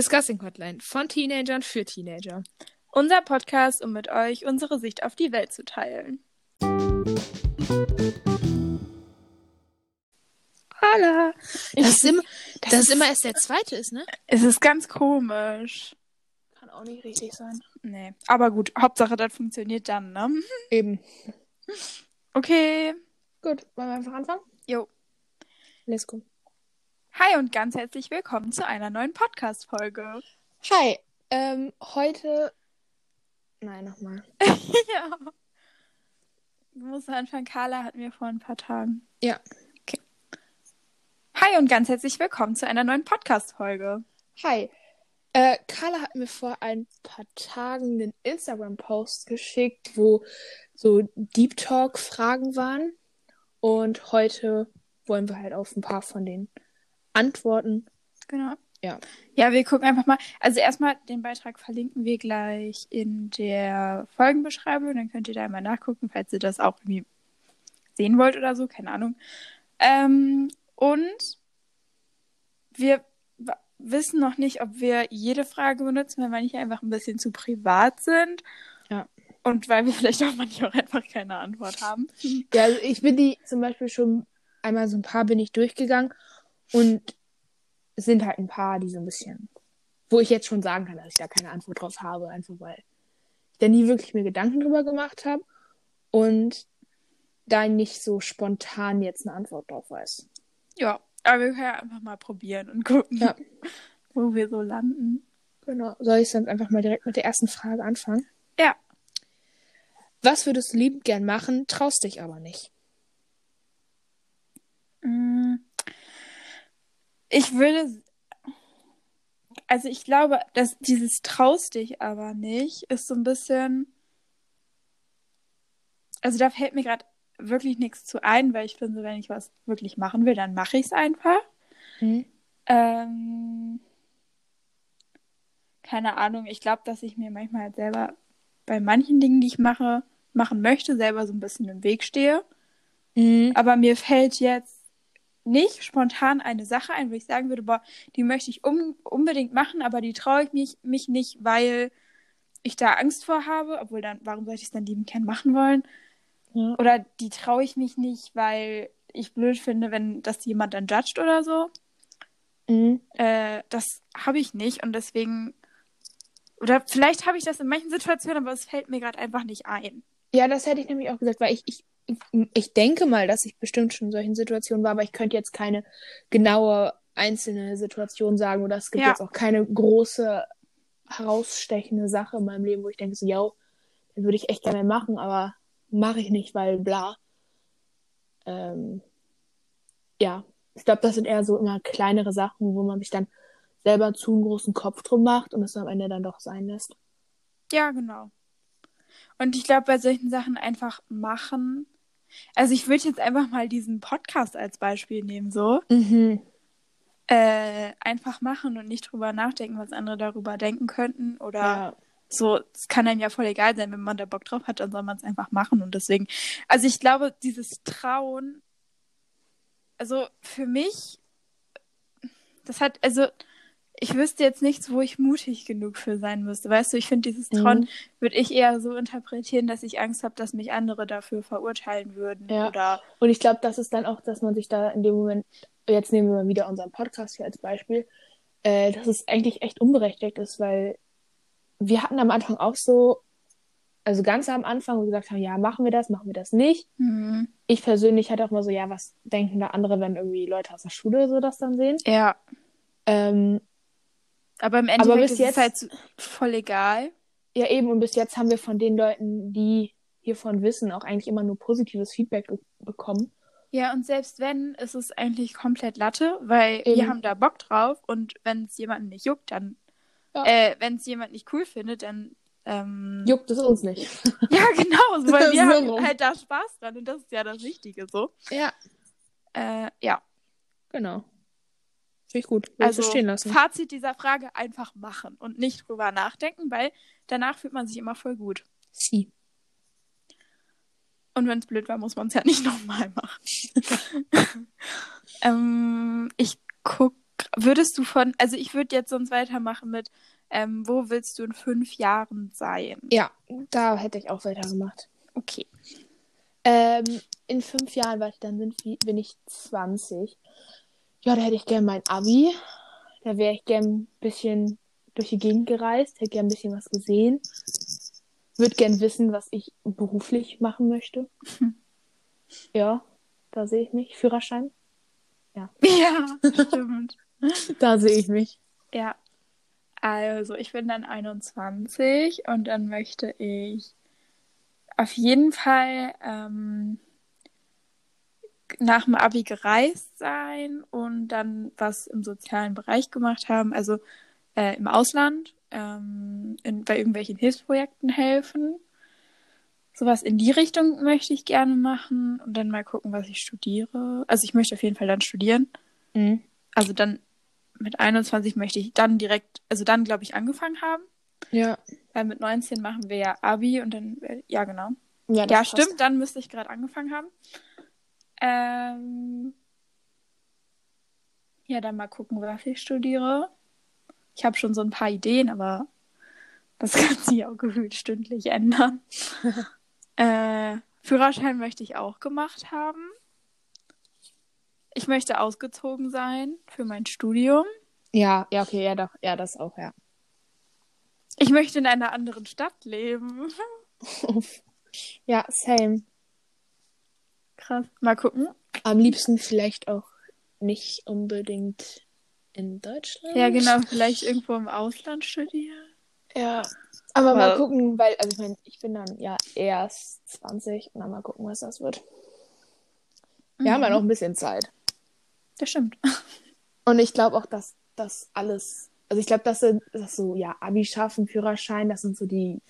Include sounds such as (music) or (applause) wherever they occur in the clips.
Discussing Hotline von Teenagern für Teenager. Unser Podcast, um mit euch unsere Sicht auf die Welt zu teilen. Hallo. Das ist, immer, das, ist immer erst der zweite ist, ne? Es ist ganz komisch. Kann auch nicht richtig sein. Nee. Aber gut, Hauptsache, das funktioniert dann, ne? Eben. Okay. Gut, wollen wir einfach anfangen? Jo. Let's go. Hi und ganz herzlich willkommen zu einer neuen Podcast-Folge. Hi, ähm, heute. Nein, nochmal. (laughs) ja. Du musst anfangen. Carla hat mir vor ein paar Tagen. Ja. Hi und ganz herzlich willkommen zu einer neuen Podcast-Folge. Hi. Äh, Carla hat mir vor ein paar Tagen einen Instagram-Post geschickt, wo so Deep Talk-Fragen waren. Und heute wollen wir halt auf ein paar von den Antworten. Genau. Ja. Ja, wir gucken einfach mal. Also erstmal den Beitrag verlinken wir gleich in der Folgenbeschreibung. Dann könnt ihr da mal nachgucken, falls ihr das auch irgendwie sehen wollt oder so. Keine Ahnung. Ähm, und wir wissen noch nicht, ob wir jede Frage benutzen, weil manche einfach ein bisschen zu privat sind. Ja. Und weil wir vielleicht auch manche auch einfach keine Antwort haben. Ja, also ich bin die zum Beispiel schon einmal so ein paar bin ich durchgegangen und es sind halt ein paar, die so ein bisschen, wo ich jetzt schon sagen kann, dass ich da keine Antwort drauf habe, einfach weil ich da nie wirklich mir Gedanken drüber gemacht habe und da nicht so spontan jetzt eine Antwort drauf weiß. Ja, aber wir können ja einfach mal probieren und gucken, Ja. (laughs) wo wir so landen. Genau. Soll ich dann einfach mal direkt mit der ersten Frage anfangen? Ja. Was würdest du liebend gern machen, traust dich aber nicht? Mm. Ich würde. Also ich glaube, dass dieses traust dich aber nicht ist so ein bisschen. Also da fällt mir gerade wirklich nichts zu ein, weil ich finde, wenn ich was wirklich machen will, dann mache ich es einfach. Hm? Ähm, keine Ahnung. Ich glaube, dass ich mir manchmal halt selber bei manchen Dingen, die ich mache, machen möchte, selber so ein bisschen im Weg stehe. Mhm. Aber mir fällt jetzt nicht spontan eine Sache ein, wo ich sagen würde, boah, die möchte ich um, unbedingt machen, aber die traue ich mich, mich nicht, weil ich da Angst vor habe. Obwohl dann, warum sollte ich es dann lieben gern machen wollen? Ja. Oder die traue ich mich nicht, weil ich blöd finde, wenn das jemand dann judgt oder so. Mhm. Äh, das habe ich nicht und deswegen. Oder vielleicht habe ich das in manchen Situationen, aber es fällt mir gerade einfach nicht ein. Ja, das hätte ich nämlich auch gesagt, weil ich, ich, ich denke mal, dass ich bestimmt schon in solchen Situationen war, aber ich könnte jetzt keine genaue einzelne Situation sagen oder es gibt Ja. jetzt auch keine große herausstechende Sache in meinem Leben, wo ich denke, so, ja, würde ich echt gerne machen, aber mache ich nicht, weil bla. Ähm, ja, ich glaube, das sind eher so immer kleinere Sachen, wo man sich dann selber zu einen großen Kopf drum macht und es am Ende dann doch sein lässt. Ja, genau. Und ich glaube, bei solchen Sachen einfach machen. Also ich würde jetzt einfach mal diesen Podcast als Beispiel nehmen, so. Mhm. Äh, einfach machen und nicht drüber nachdenken, was andere darüber denken könnten. Oder Ja. so, es kann einem ja voll egal sein, wenn man da Bock drauf hat, dann soll man es einfach machen. Und deswegen, also ich glaube, dieses Trauen, also für mich, das hat, also ich wüsste jetzt nichts, wo ich mutig genug für sein müsste. Weißt du, ich finde dieses Mhm. würde ich eher so interpretieren, dass ich Angst habe, dass mich andere dafür verurteilen würden. Ja. Oder Und ich glaube, das ist dann auch, dass man sich da in dem Moment, jetzt nehmen wir mal wieder unseren Podcast hier als Beispiel, äh, dass es eigentlich echt unberechtigt ist, weil wir hatten am Anfang auch so, also ganz am Anfang, wo wir gesagt haben, ja, machen wir das, machen wir das nicht. hm, Ich persönlich hatte auch mal so, ja, was denken da andere, wenn irgendwie Leute aus der Schule so das dann sehen? ja. Ähm, Aber im Endeffekt bis ist jetzt- es halt voll egal. ja, eben, und bis jetzt haben wir von den Leuten, die hiervon wissen, auch eigentlich immer nur positives Feedback bekommen. Ja, und selbst wenn, ist es eigentlich komplett Latte, weil wir Eben. haben da Bock drauf und wenn es jemanden nicht juckt, dann, Ja. äh, wenn es jemand nicht cool findet, dann, ähm, Juckt es uns nicht. (laughs) ja, genau, (laughs) so, weil wir haben rum. halt da Spaß dran und das ist ja das Wichtige, so. Ja, Äh, ja, genau. Finde ich gut. Will also so stehen lassen. Fazit dieser Frage, einfach machen und nicht drüber nachdenken, weil danach fühlt man sich immer voll gut. Sie. Und wenn es blöd war, muss man es ja nicht (laughs) nochmal machen. (laughs) ähm, ich guck, würdest du von, also ich würde jetzt sonst weitermachen mit, ähm, wo willst du in fünf Jahren sein? Ja, da hätte ich auch weitergemacht. Okay. Ähm, in fünf Jahren, weil dann bin, bin ich 20. Ja, da hätte ich gern mein Abi. Da wäre ich gern ein bisschen durch die Gegend gereist, hätte gern ein bisschen was gesehen. Würde gern wissen, was ich beruflich machen möchte. Hm. (laughs) Ja, da sehe ich mich. Führerschein. (laughs) Ja, stimmt. Da sehe ich mich. Ja. Also, ich bin dann 21 und dann möchte ich auf jeden Fall ähm, nach dem Abi gereist sein und dann was im sozialen Bereich gemacht haben, also äh, im Ausland, ähm, in, bei irgendwelchen Hilfsprojekten helfen. Sowas in die Richtung möchte ich gerne machen und dann mal gucken, was ich studiere. Also ich möchte auf jeden Fall dann studieren. Mhm. Also dann mit 21 möchte ich dann direkt, also dann glaube ich angefangen haben. Ja. Weil mit 19 machen wir ja Abi und dann, äh, ja genau. Ja, Ja, stimmt, dann müsste ich gerade angefangen haben. Ähm, ja, dann mal gucken, was ich studiere. Ich habe schon so ein paar Ideen, aber das (laughs) kann sich auch gefühlt stündlich ändern. (laughs) äh, Führerschein möchte ich auch gemacht haben. Ich möchte ausgezogen sein für mein Studium. Ja, ja, okay, ja, doch. Ja, das auch, ja. Ich möchte in einer anderen Stadt leben. (laughs) ja, same. Krass. Mal gucken. Am liebsten vielleicht auch nicht unbedingt in Deutschland. Ja, genau, vielleicht irgendwo im Ausland studieren. Ja. Aber mal Weil- gucken, weil, also ich meine, ich bin dann ja erst 20 und dann mal gucken, was das wird. Wir haben ja Mhm. noch ein bisschen Zeit. Das stimmt. (laughs) Und ich glaube auch, dass das alles, also ich glaube, dass sind das so, ja, Abi schaffen, Führerschein, das sind so die,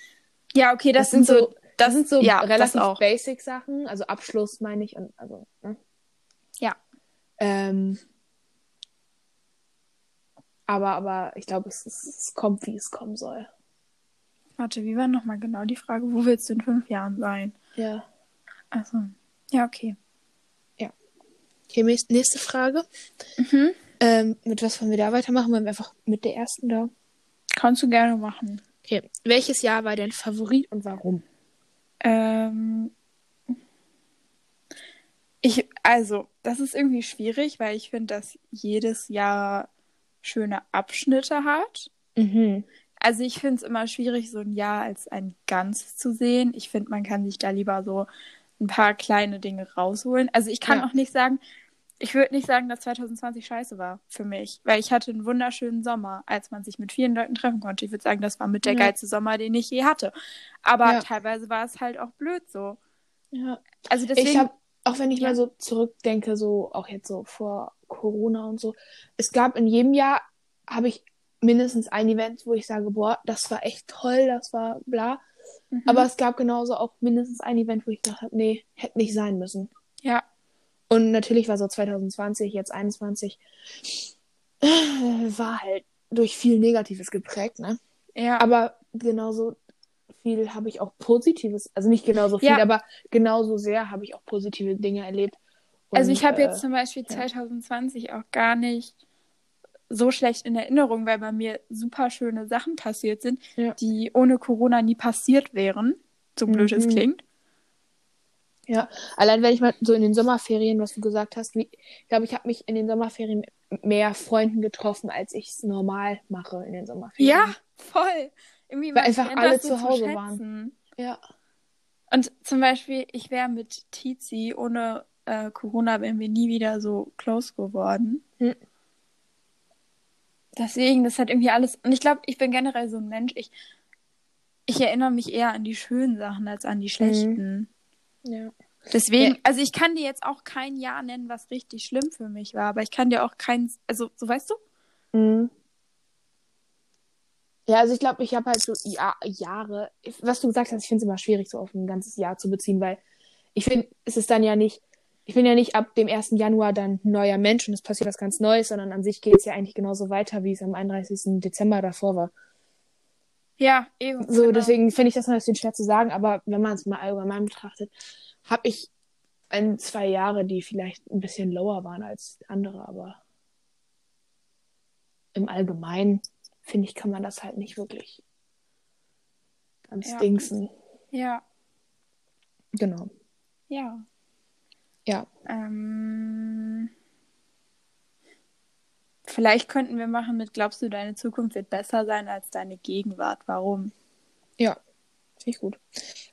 Ja, okay, das, das, sind so, das das sind so ja, das relativ auch. basic Sachen, also Abschluss meine ich und also, ne? Ja. Ähm, aber, aber ich glaube, es, es, es kommt, wie es kommen soll. Warte, wie war nochmal genau die Frage? Wo willst du in fünf Jahren sein? Ja. Also, ja, okay. Okay, nächst- nächste Frage. Mhm. Ähm, mit was wollen wir da weitermachen? Wollen wir einfach mit der ersten da? Kannst du gerne machen. Okay. Welches Jahr war dein Favorit und warum? Ähm, ich, also, das ist irgendwie schwierig, weil ich finde, dass jedes Jahr schöne Abschnitte hat. Mhm. Also ich finde es immer schwierig, so ein Jahr als ein Ganzes zu sehen. Ich finde, man kann sich da lieber so ein paar kleine Dinge rausholen. Also ich kann Ja. auch nicht sagen, ich würde nicht sagen, dass 2020 scheiße war für mich, weil ich hatte einen wunderschönen Sommer, als man sich mit vielen Leuten treffen konnte. Ich würde sagen, das war mit der Ja. geilste Sommer, den ich je hatte. Aber Ja. teilweise war es halt auch blöd so. Ja. Also deswegen, Ich habe, auch wenn ich Ja. mal so zurückdenke, so auch jetzt so vor Corona und so, es gab in jedem Jahr, habe ich mindestens ein Event, wo ich sage, boah, das war echt toll, das war bla. Mhm. Aber es gab genauso auch mindestens ein Event, wo ich gedacht habe, nee, hätte nicht sein müssen. ja, Und natürlich war so 2020, jetzt 21, äh, war halt durch viel Negatives geprägt, ne? ja, Aber genauso viel habe ich auch Positives, also nicht genauso viel, Ja. aber genauso sehr habe ich auch positive Dinge erlebt. Also Und, ich habe äh, jetzt zum Beispiel ja. 2020 auch gar nicht so schlecht in Erinnerung, weil bei mir super schöne Sachen passiert sind, Ja. die ohne Corona nie passiert wären. So blöd es Mhm. klingt. Ja, allein wenn ich mal so in den Sommerferien, was du gesagt hast, wie, ich glaube, ich habe mich in den Sommerferien mit mehr Freunden getroffen, als ich es normal mache in den Sommerferien. Ja, voll. Irgendwie Weil einfach alle so zu Hause schätzen. waren. Ja. Und zum Beispiel, ich wäre mit Tizi ohne äh, Corona wären wir nie wieder so close geworden. Hm. Deswegen, das hat irgendwie alles. Und ich glaube, ich bin generell so ein Mensch. Ich, ich erinnere mich eher an die schönen Sachen als an die schlechten. Ja. Deswegen, Ja. also ich kann dir jetzt auch kein Jahr nennen, was richtig schlimm für mich war, aber ich kann dir auch kein, also so weißt du? Mhm. Ja, also ich glaube, ich habe halt so ja, Jahre, was du gesagt hast, ich finde es immer schwierig, so auf ein ganzes Jahr zu beziehen, weil ich finde, es ist dann ja nicht, ich bin ja nicht ab dem 1. Januar dann ein neuer Mensch und es passiert was ganz Neues, sondern an sich geht es ja eigentlich genauso weiter, wie es am 31. Dezember davor war. Ja, eben. So, genau. deswegen finde ich das noch ein bisschen schwer zu sagen, aber wenn man es mal allgemein betrachtet, habe ich ein, zwei Jahre, die vielleicht ein bisschen lower waren als andere, aber im Allgemeinen, finde ich, kann man das halt nicht wirklich ganz Ja. dingsen. Ja, Genau. ja. Ja. Ähm, vielleicht könnten wir machen mit, glaubst du, deine Zukunft wird besser sein als deine Gegenwart? Warum? Ja. Finde ich gut.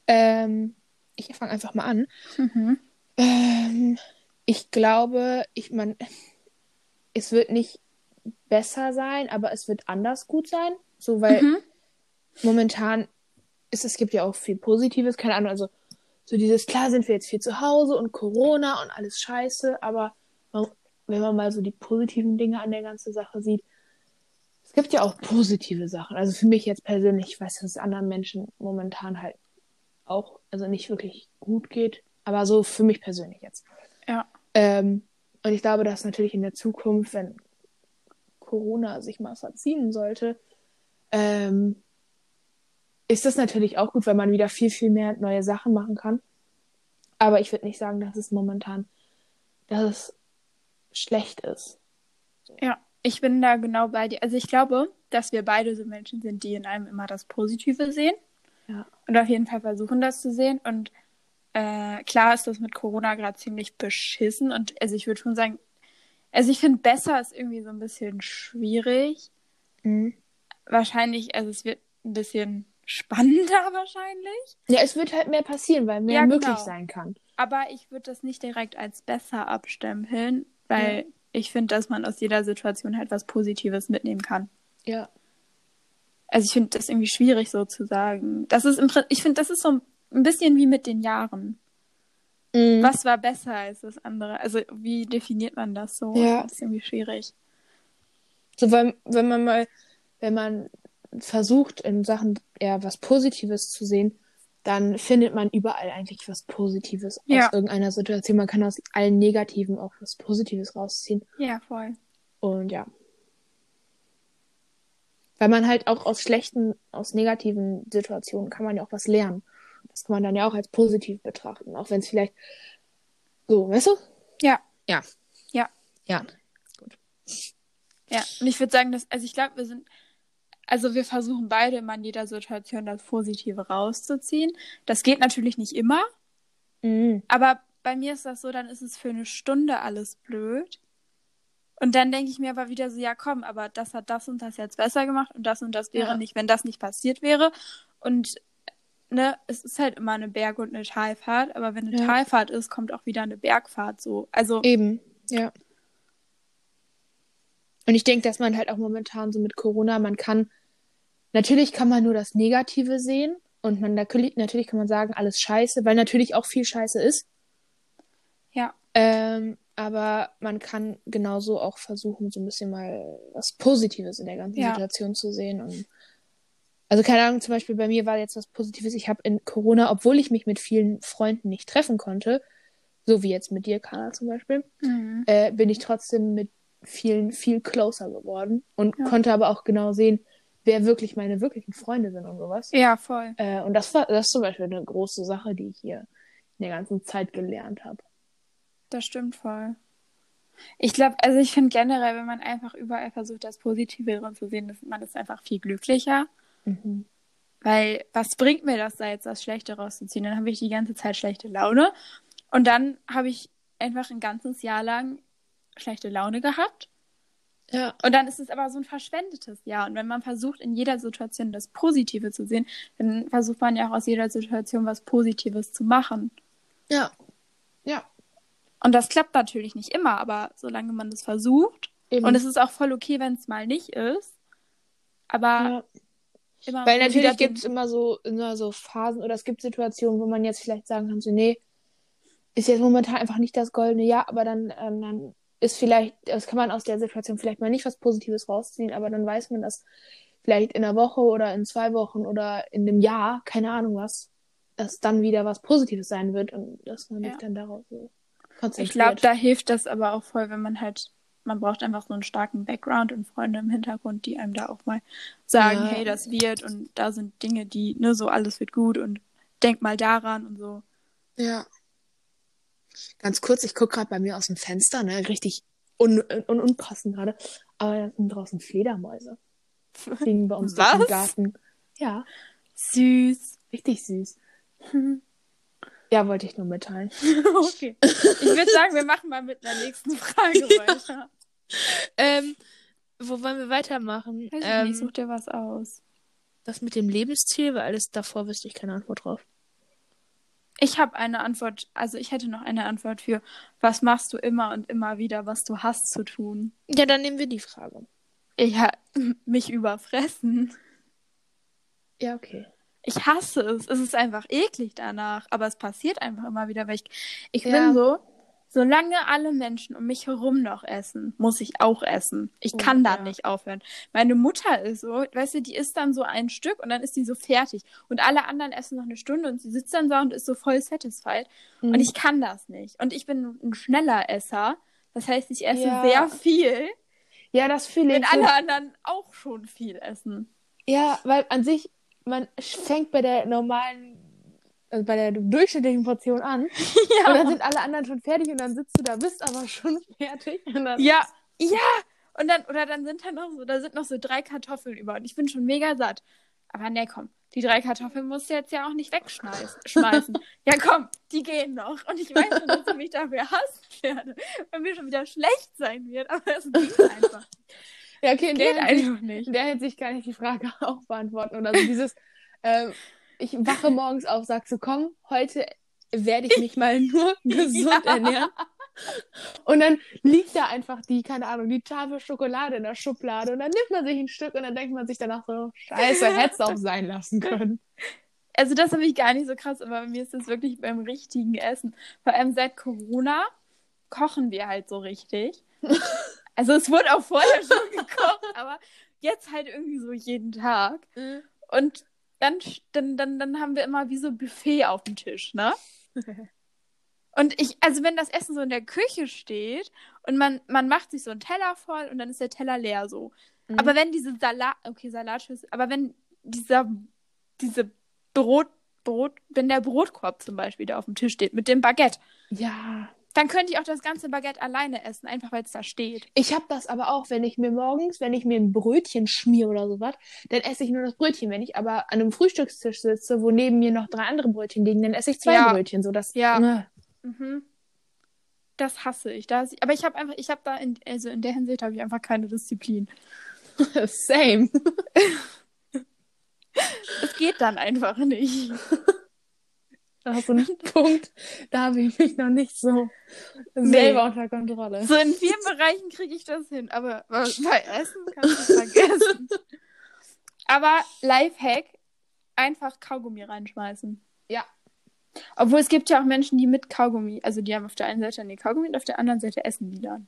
Ähm, ich fange einfach mal an. Mhm. Ähm, ich glaube, ich man, es wird nicht besser sein, aber es wird anders gut sein. So, weil Mhm. momentan ist es gibt ja auch viel Positives, keine Ahnung, also so dieses, klar sind wir jetzt viel zu Hause und Corona und alles scheiße, aber wenn man mal so die positiven Dinge an der ganzen Sache sieht, es gibt ja auch positive Sachen. Also für mich jetzt persönlich, ich weiß, dass es anderen Menschen momentan halt auch, also nicht wirklich gut geht, aber so für mich persönlich jetzt. Ja. Ähm, und ich glaube, dass natürlich in der Zukunft, wenn Corona sich mal verziehen sollte, ähm, ist das natürlich auch gut, weil man wieder viel, viel mehr neue Sachen machen kann. Aber ich würde nicht sagen, dass es momentan, dass es schlecht ist. Ja, ich bin da genau bei dir. Also ich glaube, dass wir beide so Menschen sind, die in einem immer das Positive sehen. Ja. Und auf jeden Fall versuchen, das zu sehen. Und äh, klar ist das mit Corona gerade ziemlich beschissen. Und also ich würde schon sagen, also ich finde, besser ist irgendwie so ein bisschen schwierig. Mhm. Wahrscheinlich, also es wird ein bisschen spannender (laughs) wahrscheinlich. Ja, es wird halt mehr passieren, weil mehr Ja, möglich genau. sein kann. Aber ich würde das nicht direkt als besser abstempeln, weil ich finde, dass man aus jeder Situation halt was Positives mitnehmen kann. Ja. Also ich finde das irgendwie schwierig so zu sagen. Das ist im ich finde, das ist so ein bisschen wie mit den Jahren. Mhm. Was war besser als das andere? Also wie definiert man das so? Ja. Das ist irgendwie schwierig. So, weil, wenn man mal, wenn man versucht, in Sachen eher was Positives zu sehen, dann findet man überall eigentlich was Positives Ja. aus irgendeiner Situation. Man kann aus allen Negativen auch was Positives rausziehen. Ja, voll. Und ja. Weil man halt auch aus schlechten, aus negativen Situationen kann man ja auch was lernen. Das kann man dann ja auch als positiv betrachten. Auch wenn es vielleicht so, weißt du? Ja. Ja. Ja. Ja. Ja, und ich würde sagen, dass, also ich glaube, wir sind, also wir versuchen beide immer in jeder Situation das Positive rauszuziehen. Das geht natürlich nicht immer, Mhm. aber bei mir ist das so, dann ist es für eine Stunde alles blöd. Und dann denke ich mir aber wieder so, ja komm, aber das hat das und das jetzt besser gemacht und das und das wäre Ja. nicht, wenn das nicht passiert wäre. Und ne, es ist halt immer eine Berg- und eine Talfahrt, aber wenn eine Ja. Talfahrt ist, kommt auch wieder eine Bergfahrt so. Also, Eben, ja. Und ich denke, dass man halt auch momentan so mit Corona, man kann, natürlich kann man nur das Negative sehen und man natürlich, kann man sagen, alles scheiße, weil natürlich auch viel Scheiße ist. ja, Ähm, aber man kann genauso auch versuchen, so ein bisschen mal was Positives in der ganzen Ja. Situation zu sehen. Und also keine Ahnung, zum Beispiel bei mir war jetzt was Positives. Ich habe in Corona, obwohl ich mich mit vielen Freunden nicht treffen konnte, so wie jetzt mit dir, Kana zum Beispiel, mhm. äh, bin ich trotzdem mit vielen viel closer geworden und Ja. konnte aber auch genau sehen, wer wirklich meine wirklichen Freunde sind und sowas. ja, voll. Äh, und das war das ist zum Beispiel eine große Sache, die ich hier in der ganzen Zeit gelernt habe. Das stimmt voll. Ich glaube, also ich finde generell, wenn man einfach überall versucht, das Positive drin zu sehen, ist man ist einfach viel glücklicher. Mhm. Weil was bringt mir das da jetzt, das Schlechte rauszuziehen? Dann habe ich die ganze Zeit schlechte Laune. Und dann habe ich einfach ein ganzes Jahr lang schlechte Laune gehabt. Ja. Und dann ist es aber so ein verschwendetes Jahr. Und wenn man versucht, in jeder Situation das Positive zu sehen, dann versucht man ja auch aus jeder Situation was Positives zu machen. Ja. Ja. Und das klappt natürlich nicht immer, aber solange man das versucht, Eben. und es ist auch voll okay, wenn es mal nicht ist, aber ja. immer Weil natürlich gibt es immer so, immer so Phasen oder es gibt Situationen, wo man jetzt vielleicht sagen kann, so, nee, ist jetzt momentan einfach nicht das goldene Jahr, aber dann, ähm, dann ist vielleicht, das kann man aus der Situation vielleicht mal nicht was Positives rausziehen, aber dann weiß man, dass vielleicht in einer Woche oder in zwei Wochen oder in einem Jahr, keine Ahnung was, dass dann wieder was Positives sein wird und dass man Ja. sich dann darauf so Ich konzentriert. glaube, da hilft das aber auch voll, wenn man halt, man braucht einfach so einen starken Background und Freunde im Hintergrund, die einem da auch mal sagen, Ja. hey, das wird und da sind Dinge, die, ne, so alles wird gut und denk mal daran und so. Ja. Ganz kurz, ich gucke gerade bei mir aus dem Fenster, ne, richtig un un unpassend gerade. Aber da sind draußen Fledermäuse. (laughs) Fliegen bei uns durch den Garten. Ja, Süß. richtig süß. (laughs) Ja, wollte ich nur mitteilen. (laughs) okay. Ich würde sagen, wir machen mal mit einer nächsten Frage weiter. Ähm, wo wollen wir weitermachen? Weiß ich Ähm, nicht, such dir was aus. das mit dem Lebensziel, weil alles davor wüsste ich keine Antwort drauf. Ich habe eine Antwort, also ich hätte noch eine Antwort für, was machst du immer und immer wieder, was du hast zu tun? Ja, dann nehmen wir die Frage. Ja, (laughs) mich überfressen. Ja, okay. Ich hasse es. Es ist einfach eklig danach. Aber es passiert einfach immer wieder, weil ich, ich Ja. bin so, solange alle Menschen um mich herum noch essen, muss ich auch essen. Ich Oh, kann da ja. nicht aufhören. Meine Mutter ist so, weißt du, die isst dann so ein Stück und dann ist die so fertig. Und alle anderen essen noch eine Stunde und sie sitzt dann da und ist so voll satisfied. Mhm. Und ich kann das nicht. Und ich bin ein schneller Esser. Das heißt, ich esse Ja. sehr viel, Ja, das fühle ich. wenn alle anderen auch schon viel essen. Ja, weil an sich, man fängt bei der normalen, also bei der durchschnittlichen Portion an. (laughs) Und dann sind alle anderen schon fertig und dann sitzt du da, bist aber schon (laughs) fertig. Ja, ja. Und dann, oder dann sind da noch so, da sind noch so drei Kartoffeln über und ich bin schon mega satt. Aber ne, komm, die drei Kartoffeln musst du jetzt ja auch nicht wegschmeißen. Schmeißen. (laughs) ja, komm, die gehen noch. Und ich weiß schon, dass ich mich dafür hassen werde, wenn mir schon wieder schlecht sein wird. Aber es geht einfach. ja okay, Geht der, einfach nicht. in der Hinsicht kann ich die Frage auch beantworten. Oder so dieses, ähm, ich wache morgens auf, sag so, komm, heute werde ich mich mal nur (laughs) gesund Ja. ernähren. Und dann liegt da einfach die, keine Ahnung, die Tafel Schokolade in der Schublade und dann nimmt man sich ein Stück und dann denkt man sich danach so, scheiße, hätte es auch sein lassen können. Also das habe ich gar nicht so krass, aber bei mir ist das wirklich beim richtigen Essen. Vor allem seit Corona kochen wir halt so richtig. Also es wurde auch vorher schon (laughs) gekocht, aber jetzt halt irgendwie so jeden Tag. Und dann, dann, dann, dann haben wir immer wie so Buffet auf dem Tisch, ne? (laughs) Und ich, also wenn das Essen so in der Küche steht und man, man macht sich so einen Teller voll und dann ist der Teller leer so. Mhm. Aber wenn diese Salat, okay, Salatschüssel, aber wenn dieser, diese Brot, Brot, wenn der Brotkorb zum Beispiel da auf dem Tisch steht mit dem Baguette, Ja, dann könnte ich auch das ganze Baguette alleine essen, einfach weil es da steht. Ich habe das aber auch, wenn ich mir morgens, wenn ich mir ein Brötchen schmier oder sowas, dann esse ich nur das Brötchen. Wenn ich aber an einem Frühstückstisch sitze, wo neben mir noch drei andere Brötchen liegen, dann esse ich zwei Ja. Brötchen. So das, Ja. Ne. Mhm. Das hasse ich. Da, aber ich habe einfach, ich habe da in, also in der Hinsicht habe ich einfach keine Disziplin. (laughs) Same. (laughs) Es geht dann einfach nicht. (laughs) Da hast du einen (laughs) Punkt. Da habe ich mich noch nicht so selber unter Kontrolle. So in vielen Bereichen kriege ich das hin, aber bei Essen kannst du es vergessen. (laughs) aber Lifehack, einfach Kaugummi reinschmeißen. Ja. Obwohl es gibt ja auch Menschen, die mit Kaugummi, also die haben auf der einen Seite eine Kaugummi und auf der anderen Seite essen die dann.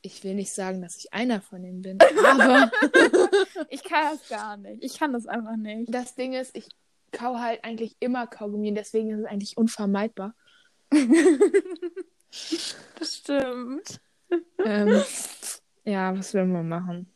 Ich will nicht sagen, dass ich einer von denen bin, aber (laughs) Ich kann das gar nicht. Ich kann das einfach nicht. das Ding ist, ich kau halt eigentlich immer Kaugummi und deswegen ist es eigentlich unvermeidbar. (laughs) Das stimmt. ähm, ja, was will man machen?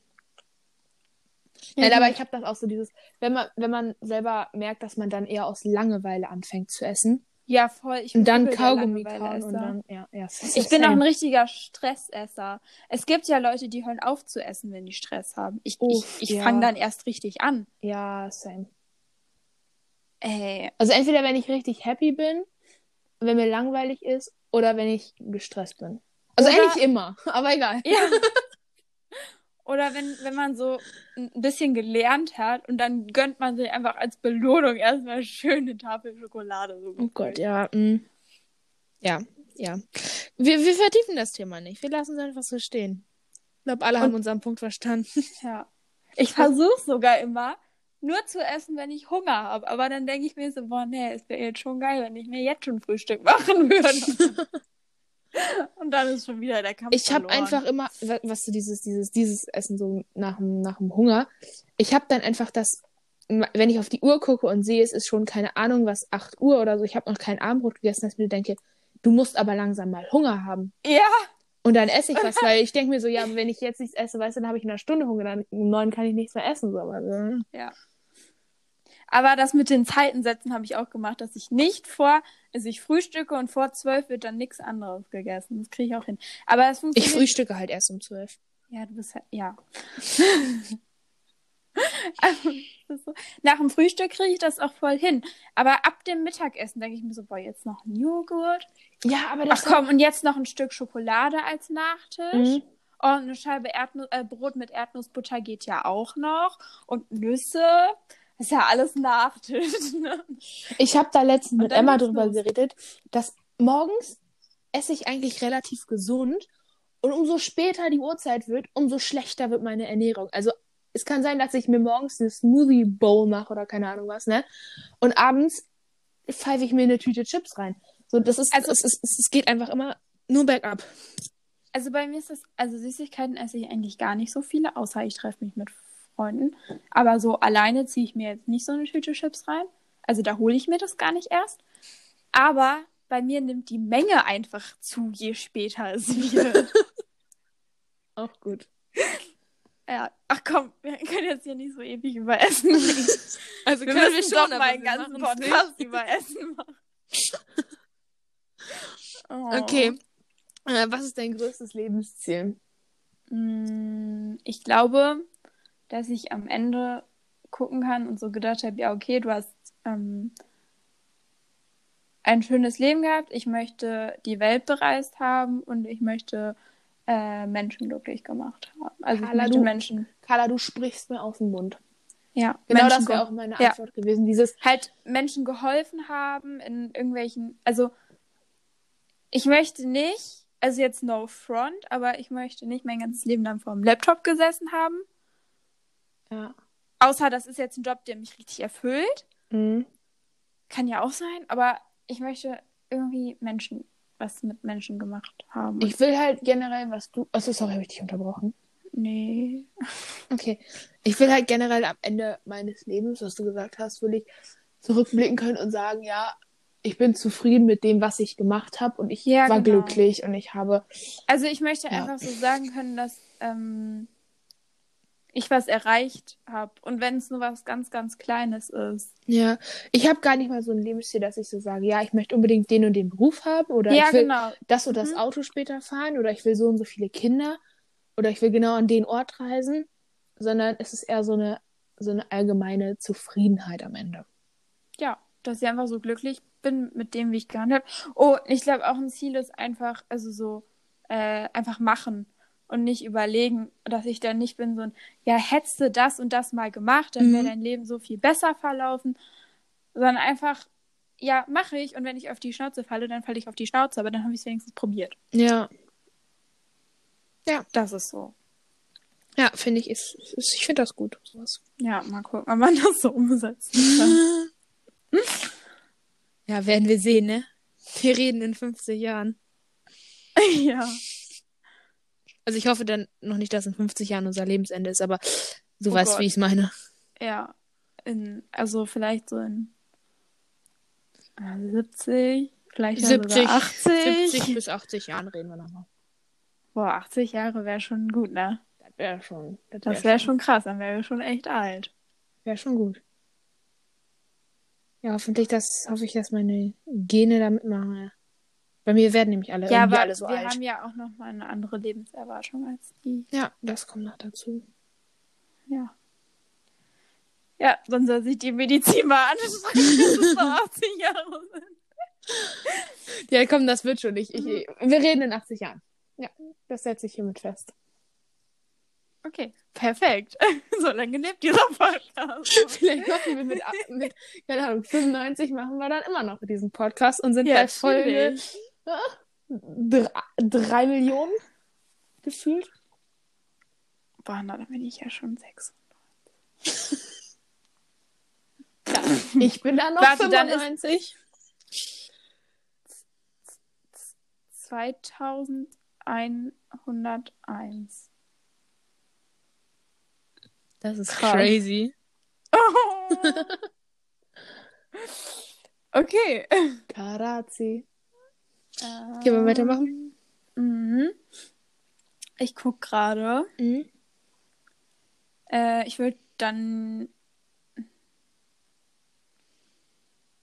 Nein, aber ich habe das auch so dieses, wenn man, wenn man selber merkt, dass man dann eher aus Langeweile anfängt zu essen Ja, voll. Ich und dann Kaugummi kauen und dann, ja, ja. Ich bin auch ein richtiger Stressesser. Es gibt ja Leute, die hören auf zu essen, wenn die Stress haben. Ich, ich, ich ja. fange dann erst richtig an. Ja, same. Ey. Also entweder wenn ich richtig happy bin, wenn mir langweilig ist, oder wenn ich gestresst bin. Also Oder- eigentlich immer, (laughs) aber egal. Ja. (laughs) Oder wenn, wenn man so ein bisschen gelernt hat und dann gönnt man sich einfach als Belohnung erstmal schöne Tafel Schokolade. So Oh Gott, ja. mm. Ja, ja. Wir, wir vertiefen das Thema nicht. Wir lassen es einfach so stehen. Ich glaube, alle haben unseren Punkt verstanden. Ja. Ich versuche sogar immer, nur zu essen, wenn ich Hunger habe. Aber dann denke ich mir so, boah, nee, es wäre jetzt schon geil, wenn ich mir jetzt schon Frühstück (laughs) machen würde. (laughs) Und dann ist schon wieder der Kampf Ich habe einfach immer, wa- was du dieses, dieses, dieses Essen so nach dem, nach dem Hunger. Ich habe dann einfach das, wenn ich auf die Uhr gucke und sehe, es ist schon keine Ahnung, was 8 Uhr oder so, ich habe noch kein Abendbrot gegessen, dass ich mir denke, du musst aber langsam mal Hunger haben. Ja, Und dann esse ich was, (laughs) weil ich denke mir so, ja, wenn ich jetzt nichts esse, weißt du, dann habe ich in einer Stunde Hunger, dann um neun kann ich nichts mehr essen. So, aber, so. Aber das mit den Zeitensätzen habe ich auch gemacht, dass ich nicht vor, also ich frühstücke und vor zwölf wird dann nichts anderes gegessen. Das kriege ich auch hin. Aber es Ich funktioniert. frühstücke halt erst um zwölf. Ja, du bist halt, ja. (laughs) also, das so. Nach dem Frühstück kriege ich das auch voll hin. Aber ab dem Mittagessen denke ich mir so, boah, jetzt noch ein Joghurt. Ja, aber Ach komm, und jetzt noch ein Stück Schokolade als Nachtisch. Mhm. Und eine Scheibe Erdnu äh, Brot mit Erdnussbutter geht ja auch noch. Und Nüsse. Ist ja alles Nachtisch. (laughs) Ne? Ich habe da letztens mit Emma drüber geredet, dass morgens esse ich eigentlich relativ gesund und umso später die Uhrzeit wird, umso schlechter wird meine Ernährung. Also es kann sein, dass ich mir morgens eine Smoothie Bowl mache oder keine Ahnung was, ne? Und abends pfeife ich mir eine Tüte Chips rein. So, das ist, Also- es, es, es, es geht einfach immer nur bergab. Also bei mir ist das, also Süßigkeiten esse ich eigentlich gar nicht so viele, außer ich treffe mich mit Freunden. Aber so alleine ziehe ich mir jetzt nicht so eine Tüte Chips rein. Also da hole ich mir das gar nicht erst. Aber bei mir nimmt die Menge einfach zu, je später es (laughs) wird. Auch gut. ja. Ach komm, wir können jetzt hier nicht so ewig über Essen reden. (laughs) Also Wir müssen doch mal einen ganzen Podcast über Essen machen. Oh. (laughs) Okay. Äh, was ist dein größtes Lebensziel? Mm, Ich glaube, dass ich am Ende gucken kann und so gedacht habe, ja, okay, du hast ähm, ein schönes Leben gehabt, ich möchte die Welt bereist haben und ich möchte äh, Menschen glücklich gemacht haben. Also ich Carla, möchte du- Menschen, Carla, du sprichst mir aus dem Mund. ja, Genau Menschen das wäre auch meine Ja. Antwort gewesen. Dieses, halt Menschen geholfen haben in irgendwelchen, also ich möchte nicht, also jetzt no front, aber ich möchte nicht mein ganzes Leben lang vor dem Laptop gesessen haben. Ja. Außer das ist jetzt ein Job, der mich richtig erfüllt. Mhm. Kann ja auch sein, aber ich möchte irgendwie Menschen, was mit Menschen gemacht haben. Ich will halt generell, was du. Achso, sorry, habe ich dich unterbrochen. nee. Okay. Ich will halt generell am Ende meines Lebens, was du gesagt hast, will ich zurückblicken können und sagen, ja, ich bin zufrieden mit dem, was ich gemacht habe und ich Ja, war genau. glücklich und ich habe. Also ich möchte Ja. einfach so sagen können, dass ähm, ich was erreicht habe. Und wenn es nur was ganz, ganz Kleines ist. Ja, ich habe gar nicht mal so ein Lebensziel, dass ich so sage, ja, ich möchte unbedingt den und den Beruf haben oder ja, ich will genau. das und das Mhm. Auto später fahren oder ich will so und so viele Kinder oder ich will genau an den Ort reisen, sondern es ist eher so eine so eine allgemeine Zufriedenheit am Ende. Ja, dass ich einfach so glücklich bin mit dem, wie ich gehandelt habe. Oh, ich glaube auch ein Ziel ist einfach, also so, äh, einfach machen und nicht überlegen, dass ich dann nicht bin so ein, ja, hättest du das und das mal gemacht, dann wäre Mhm. dein Leben so viel besser verlaufen, sondern einfach, ja, mache ich und wenn ich auf die Schnauze falle, dann falle ich auf die Schnauze, aber dann habe ich es wenigstens probiert. Ja, Das ist so. ja, finde ich ist, ist ich finde das gut sowas. Ja, mal gucken, ob man (laughs) das so umsetzen kann. Ja, werden wir sehen, ne? Wir reden in 50 Jahren. (laughs) ja. Also ich hoffe dann noch nicht, dass in 50 Jahren unser Lebensende ist, aber du Oh weißt, Gott. wie ich es meine. Ja. In, also vielleicht so in äh, 70, vielleicht ja 70, sogar 80. 70 bis 80 Jahren reden wir nochmal. Boah, 80 Jahre wäre schon gut, ne? Das wäre schon. Das Das wäre schon krass, dann wären wir schon echt alt. Wäre schon gut. Ja, hoffentlich, dass, hoffe ich, dass meine Gene da mitmachen. Bei mir werden nämlich alle Ja, aber alle so wir alt. haben ja auch noch mal eine andere Lebenserwartung als die. Ja, das kommt noch dazu. Ja. Ja, dann soll sich die Medizin mal anschauen, dass (laughs) es noch 80 Jahre sind. Ja, komm, das wird schon nicht. Ich, wir reden in 80 Jahren. Ja, das setze ich hiermit fest. Okay, perfekt. (laughs) so lange lebt dieser Podcast. (laughs) Vielleicht machen wir mit, mit, keine Ahnung, 95 machen wir dann immer noch diesen Podcast und sind Ja, bei Folge chillig. Drei, drei Millionen gefühlt. Boah, na, dann bin ich ja schon sechs. Ja, (laughs) ich bin dann noch Warte, dann ist- 95. 2101. das ist Krass. crazy. (laughs) okay. Karazi. Können wir weitermachen? Mhm. Ich guck gerade. Mhm. Äh, ich würde dann.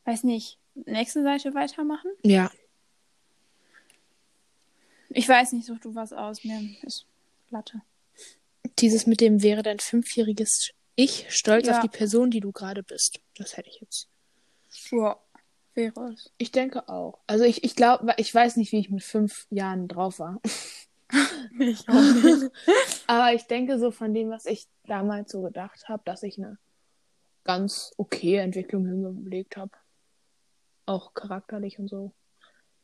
Weiß nicht. Nächste Seite weitermachen? Ja. Ich weiß nicht, such du was aus. Mir ist Latte. dieses mit dem wäre dein fünfjähriges Ich stolz Ja. auf die Person, die du gerade bist. Das hätte ich jetzt. Ja, wäre es. Ich denke auch. Also ich, ich glaube, ich weiß nicht, wie ich mit fünf Jahren drauf war. (laughs) Ich auch nicht. (laughs) Aber ich denke so von dem, was ich damals so gedacht habe, dass ich eine ganz okay Entwicklung hingelegt habe. Auch charakterlich und so.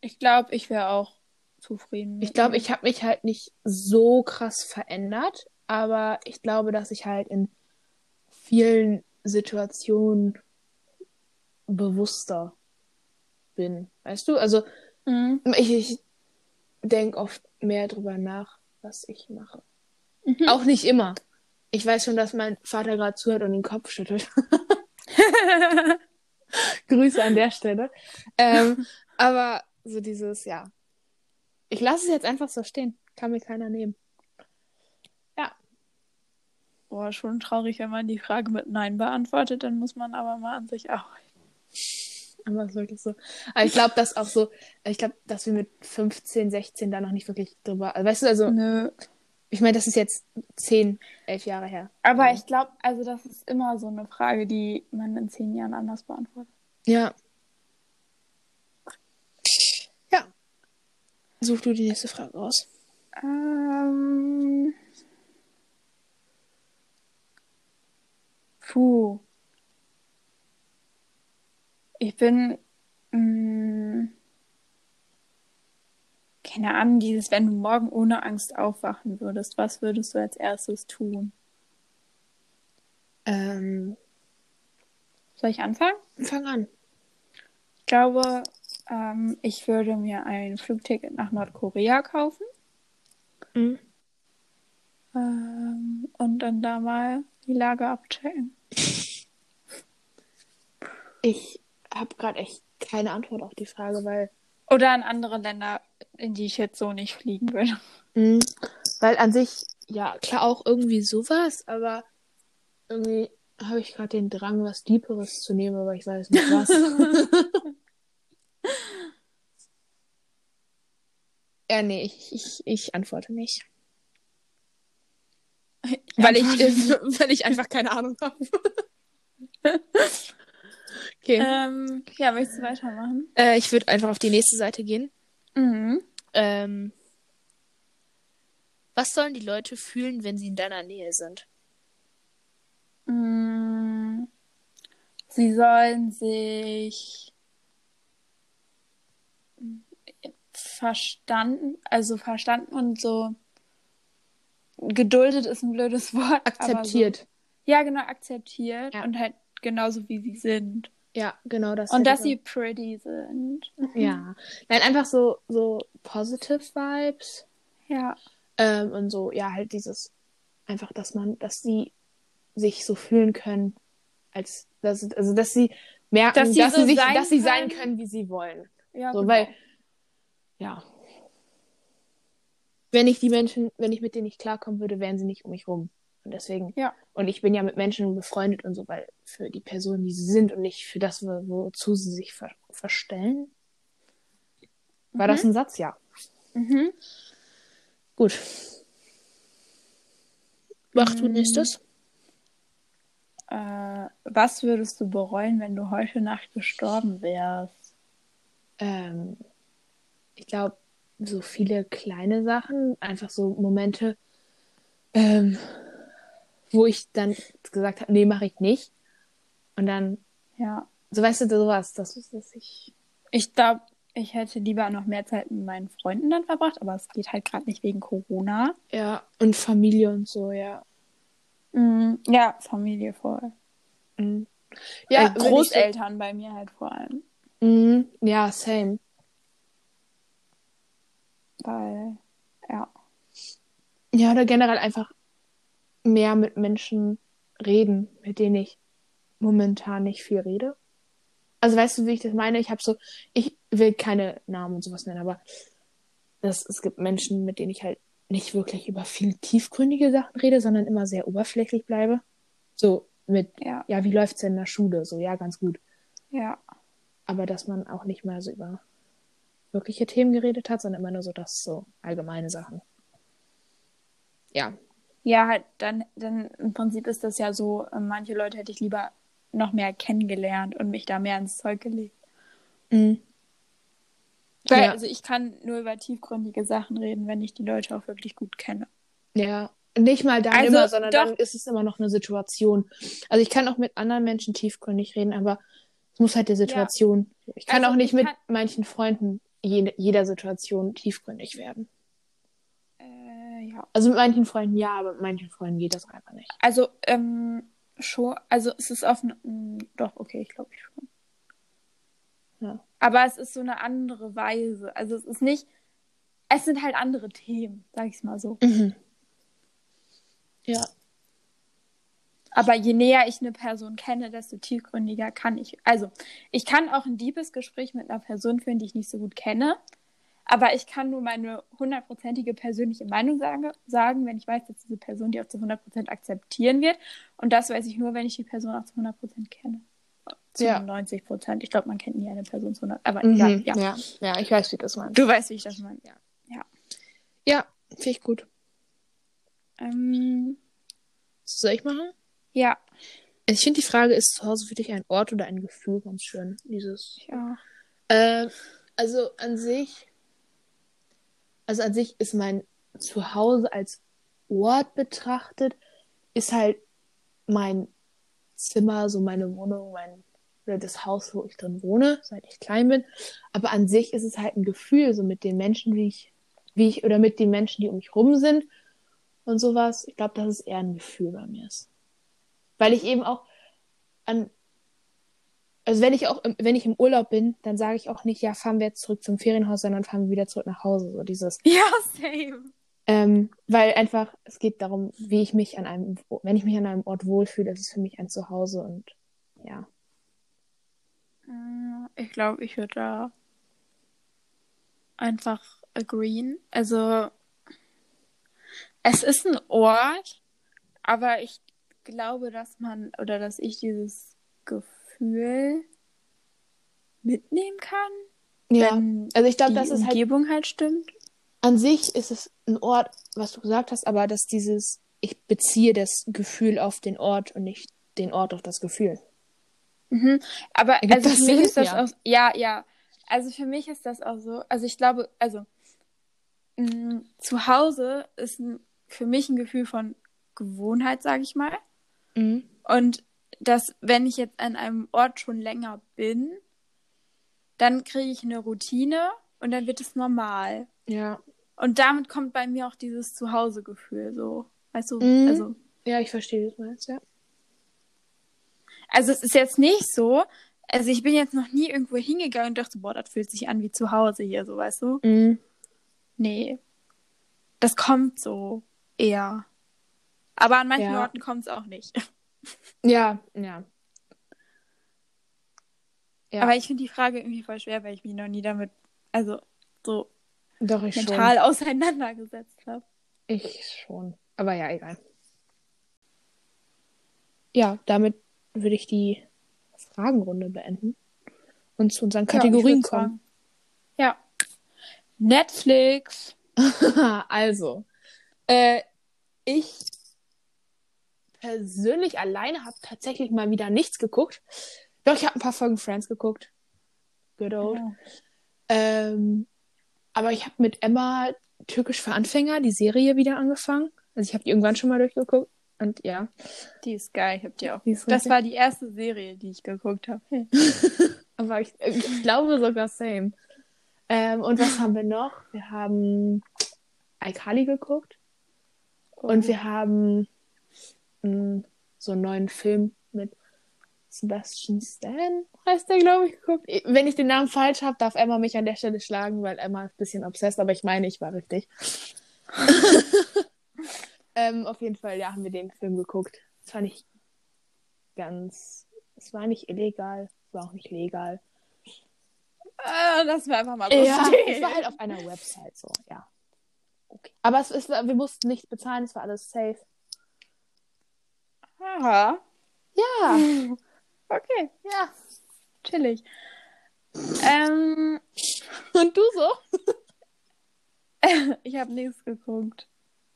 Ich glaube, ich wäre auch zufrieden. Ich glaube, ich habe mich halt nicht so krass verändert, aber ich glaube, dass ich halt in vielen Situationen bewusster bin. Weißt du? Also Mhm. ich, ich denke oft mehr drüber nach, was ich mache. Mhm. Auch nicht immer. Ich weiß schon, dass mein Vater gerade zuhört und den Kopf schüttelt. (laughs) Grüße an der Stelle. Ähm, (laughs) aber so dieses, ja. Ich lasse es jetzt einfach so stehen. Kann mir keiner nehmen. Boah, schon traurig, wenn man die Frage mit Nein beantwortet, dann muss man aber mal an sich arbeiten. Aber es ist wirklich so. Aber ich glaube, dass auch so, ich glaube, dass wir mit 15, 16 da noch nicht wirklich drüber, also, weißt du, also, Nö. ich meine, das ist jetzt 10, 11 Jahre her. Aber Ja. ich glaube, also das ist immer so eine Frage, die man in zehn Jahren anders beantwortet. Ja. Ja. Such du die nächste Frage aus. Ähm. Puh. Ich bin. Mh, keine Ahnung, dieses, wenn du morgen ohne Angst aufwachen würdest, was würdest du als erstes tun? Ähm, Soll ich anfangen? fang an. Ich glaube, ähm, ich würde mir ein Flugticket nach Nordkorea kaufen Mhm. ähm, und dann da mal die Lage abchecken. Ich habe gerade echt keine Antwort auf die Frage, weil Oder in andere Länder, in die ich jetzt so nicht fliegen würde. Mhm. Weil an sich, ja, klar auch irgendwie sowas, aber irgendwie habe ich gerade den Drang, was Deeperes zu nehmen, aber ich weiß nicht was. (laughs) ja, nee, ich, ich, ich antworte nicht. Weil ich, (laughs) weil ich einfach keine Ahnung habe. (laughs) okay. ähm, ja, möchtest du weitermachen? Äh, ich würde einfach auf die nächste Seite gehen. Mhm. Ähm, was sollen die Leute fühlen, wenn sie in deiner Nähe sind? Mm, Sie sollen sich verstanden, also verstanden und so geduldet ist ein blödes Wort. Akzeptiert. So, ja, genau, akzeptiert Ja. und halt genauso wie sie sind. Ja, genau das. Und dass sie pretty sind. Ja. (laughs) Nein, einfach so, so positive Vibes. Ja. Ähm, und so, ja, halt dieses, einfach, dass man, dass sie sich so fühlen können, als, dass, also, dass sie merken, Dass dass sie sie, so sich, sein dass sie sein können. können, wie sie wollen. ja So, genau. weil, ja. Wenn ich die Menschen, wenn ich mit denen nicht klarkommen würde, wären sie nicht um mich rum. Und deswegen, Ja. und ich bin ja mit Menschen befreundet und so, weil für die Person, die sie sind und nicht für das, wo- wozu sie sich ver verstellen. War das ein Satz? Ja. Mhm. Gut. Mach du Mm. nächstes. Äh, was würdest du bereuen, wenn du heute Nacht gestorben wärst? Ähm, ich glaube, so viele kleine Sachen, einfach so Momente, ähm, wo ich dann gesagt habe, nee, mache ich nicht. Und dann, Ja. so weißt du, sowas, das ist das ich. Ich glaube, ich hätte lieber noch mehr Zeit mit meinen Freunden dann verbracht, aber es geht halt gerade nicht wegen Corona. Ja, und Familie und so, ja. Mm, ja, Familie voll. Mhm. Ja, äh, wenn ich Großeltern bei mir halt vor allem. Mhm, ja, same. Weil, ja. Ja, oder generell einfach mehr mit Menschen reden, mit denen ich momentan nicht viel rede. Also weißt du, wie ich das meine? Ich habe so, ich will keine Namen und sowas nennen, aber das, es gibt Menschen, mit denen ich halt nicht wirklich über viel tiefgründige Sachen rede, sondern immer sehr oberflächlich bleibe. So mit, Ja, ja, wie läuft's denn in der Schule? So, ja, ganz gut. ja. Aber dass man auch nicht mal so über wirkliche Themen geredet hat, sondern immer nur so das so allgemeine Sachen. Ja. Ja, halt, dann, dann im Prinzip ist das ja so, äh, manche Leute hätte ich lieber noch mehr kennengelernt und mich da mehr ins Zeug gelegt. Mhm. Weil, Ja. also ich kann nur über tiefgründige Sachen reden, wenn ich die Leute auch wirklich gut kenne. Ja. Nicht mal dann Also, immer, sondern doch. dann ist es immer noch eine Situation. Also ich kann auch mit anderen Menschen tiefgründig reden, aber es muss halt die Situation. Ich kann Also auch nicht ich mit manchen Freunden je, jeder Situation tiefgründig werden. Ja. Also mit manchen Freunden ja, aber mit manchen Freunden geht das einfach nicht. Also, ähm, schon, also es ist auf doch, okay, ich glaube ich schon. Ja. Aber es ist so eine andere Weise. Also es ist nicht, es sind halt andere Themen, sag ich es mal so. Mhm. Ja. Aber je näher ich eine Person kenne, desto tiefgründiger kann ich. Also, ich kann auch ein Diebesgespräch mit einer Person führen, die ich nicht so gut kenne. Aber ich kann nur meine hundertprozentige persönliche Meinung sagen, sagen, wenn ich weiß, dass diese Person die auch zu 100% akzeptieren wird. Und das weiß ich nur, wenn ich die Person auch zu 100% kenne. Zu Ja. 90%. Ich glaube, man kennt nie eine Person zu 100%. Aber Mhm. egal, ja. ja. Ja, ich weiß, wie das meinst. Du weißt, wie ich das meine. Ja. Ja, finde ich gut. Ähm, Was soll ich machen? ja. Also Ich finde, die Frage ist zu Hause für dich ein Ort oder ein Gefühl ganz schön. Dieses. Ja. Äh, also an sich. Also an sich ist mein Zuhause als Ort betrachtet, ist halt mein Zimmer, so meine Wohnung, mein oder das Haus, wo ich drin wohne, seit ich klein bin. Aber an sich ist es halt ein Gefühl, so mit den Menschen, wie ich, wie ich, oder mit den Menschen, die um mich rum sind und sowas. Ich glaube, dass es eher ein Gefühl bei mir ist. Weil ich eben auch an, also wenn ich auch, im, wenn ich im Urlaub bin, dann sage ich auch nicht, ja, fahren wir jetzt zurück zum Ferienhaus, sondern fahren wir wieder zurück nach Hause. So dieses, (laughs) Ja, same. ähm, weil einfach, es geht darum, wie ich mich an einem, wenn ich mich an einem Ort wohlfühle, das ist für mich ein Zuhause und ja. Mm, Ich glaube, ich würde da einfach agreeen. Also, es ist ein Ort, aber ich glaube, dass man oder dass ich dieses Gefühl mitnehmen kann, Ja, wenn also ich glaube, die das ist halt, Umgebung halt stimmt. an sich ist es ein Ort, was du gesagt hast, aber dass dieses, ich beziehe das Gefühl auf den Ort und nicht den Ort auf das Gefühl. Mhm. Aber Ergibt also für mich Sinn? ist das Ja. auch ja, ja. Also für mich ist das auch so. Also ich glaube, also mh, zu Hause ist ein, für mich ein Gefühl von Gewohnheit, sage ich mal. Mhm. Und dass, wenn ich jetzt an einem Ort schon länger bin, dann kriege ich eine Routine und dann wird es normal. Ja. Und damit kommt bei mir auch dieses Zuhause-Gefühl so. Weißt du, Mhm. also, Ja, ich verstehe, was du meinst, ja. also es ist jetzt nicht so, also ich bin jetzt noch nie irgendwo hingegangen und dachte, boah, das fühlt sich an wie zu Hause hier, so weißt du? Mhm. Nee. Das kommt so eher. Aber an manchen Ja. Orten kommt es auch nicht. Ja, ja. Ja, Aber ich finde die Frage irgendwie voll schwer, weil ich mich noch nie damit, also so doch, ich mental auseinandergesetzt habe. schon. Ich schon. Aber ja, egal. Ja, damit würde ich die Fragenrunde beenden und zu unseren Kategorien kommen. Ja. Netflix. (laughs) also, äh, ich persönlich alleine habe tatsächlich mal wieder nichts geguckt. Doch, ich habe ein paar Folgen Friends geguckt. Good old. Ja. Ähm, aber ich habe mit Emma Türkisch für Anfänger die Serie wieder angefangen. Also ich habe die irgendwann schon mal durchgeguckt. Und ja. Die ist geil, ich hab die auch. Die Das war die erste Serie, die ich geguckt habe. (laughs) Aber ich, ich glaube sogar same. Ähm, und was haben wir noch? Wir haben iCarly geguckt. Und wir haben mh, so einen neuen Film mit Sebastian Stan, heißt der, glaube ich, geguckt. Wenn ich den Namen falsch habe, darf Emma mich an der Stelle schlagen, weil Emma ist ein bisschen obsessed, aber ich meine, ich war richtig. (laughs) ähm, auf jeden Fall, ja, haben wir den Film geguckt. Es war nicht ganz, es war nicht illegal, es war auch nicht legal. Ah, lass mir einfach mal so Ja, stehen. es war (laughs) halt auf einer Website so, ja. Okay. Aber es ist, wir mussten nichts bezahlen, es war alles safe. Aha. Ja, (laughs) Okay, ja. chillig. Ähm, Und du so? (laughs) ich habe nichts geguckt.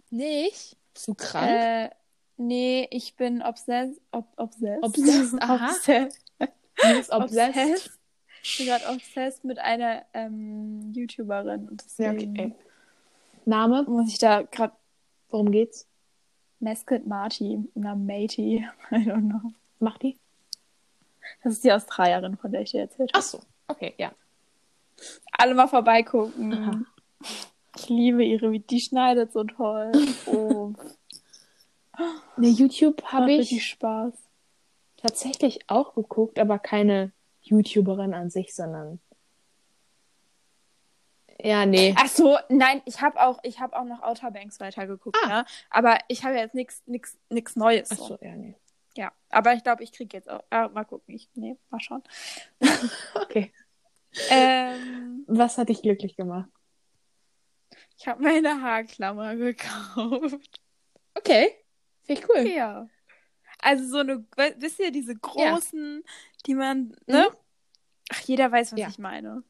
Nicht? Bist du krank? Äh, nee, ich bin obsessed. Ob, obsessed. Obsessed, (laughs) aha. obsessed. obsessed. obsessed. Ich bin gerade obsessed mit einer ähm, YouTuberin. Und Ja, okay. Name? muss ich da gerade Worum geht's? Mascot Marty oder Matey. (laughs) I don't know. Macht die? Das ist die Australierin, von der ich dir erzählt habe. Ach so. Okay, ja. Alle mal vorbeigucken. Aha. Ich liebe ihre, die schneidet so toll. (laughs) Oh, Ne, YouTube habe ich richtig Spaß. tatsächlich auch geguckt, aber keine YouTuberin an sich, sondern. Ja, nee. Ach so, nein, ich habe auch, ich habe auch noch Outer Banks weitergeguckt, Ah. ne? Aber ich habe jetzt nichts nix, nix Neues. Ach So. so, ja, nee. Ja, aber ich glaube, ich kriege jetzt auch. Ah, mal gucken. Ich, nee, mal schauen. (laughs) (laughs) Okay. Ähm, Was hat dich glücklich gemacht? ich habe meine Haarklammer gekauft. Okay. Finde ich cool. Ja. Also so eine, wisst ihr, diese großen, die man, ne? Ach, jeder weiß, was Ja. ich meine.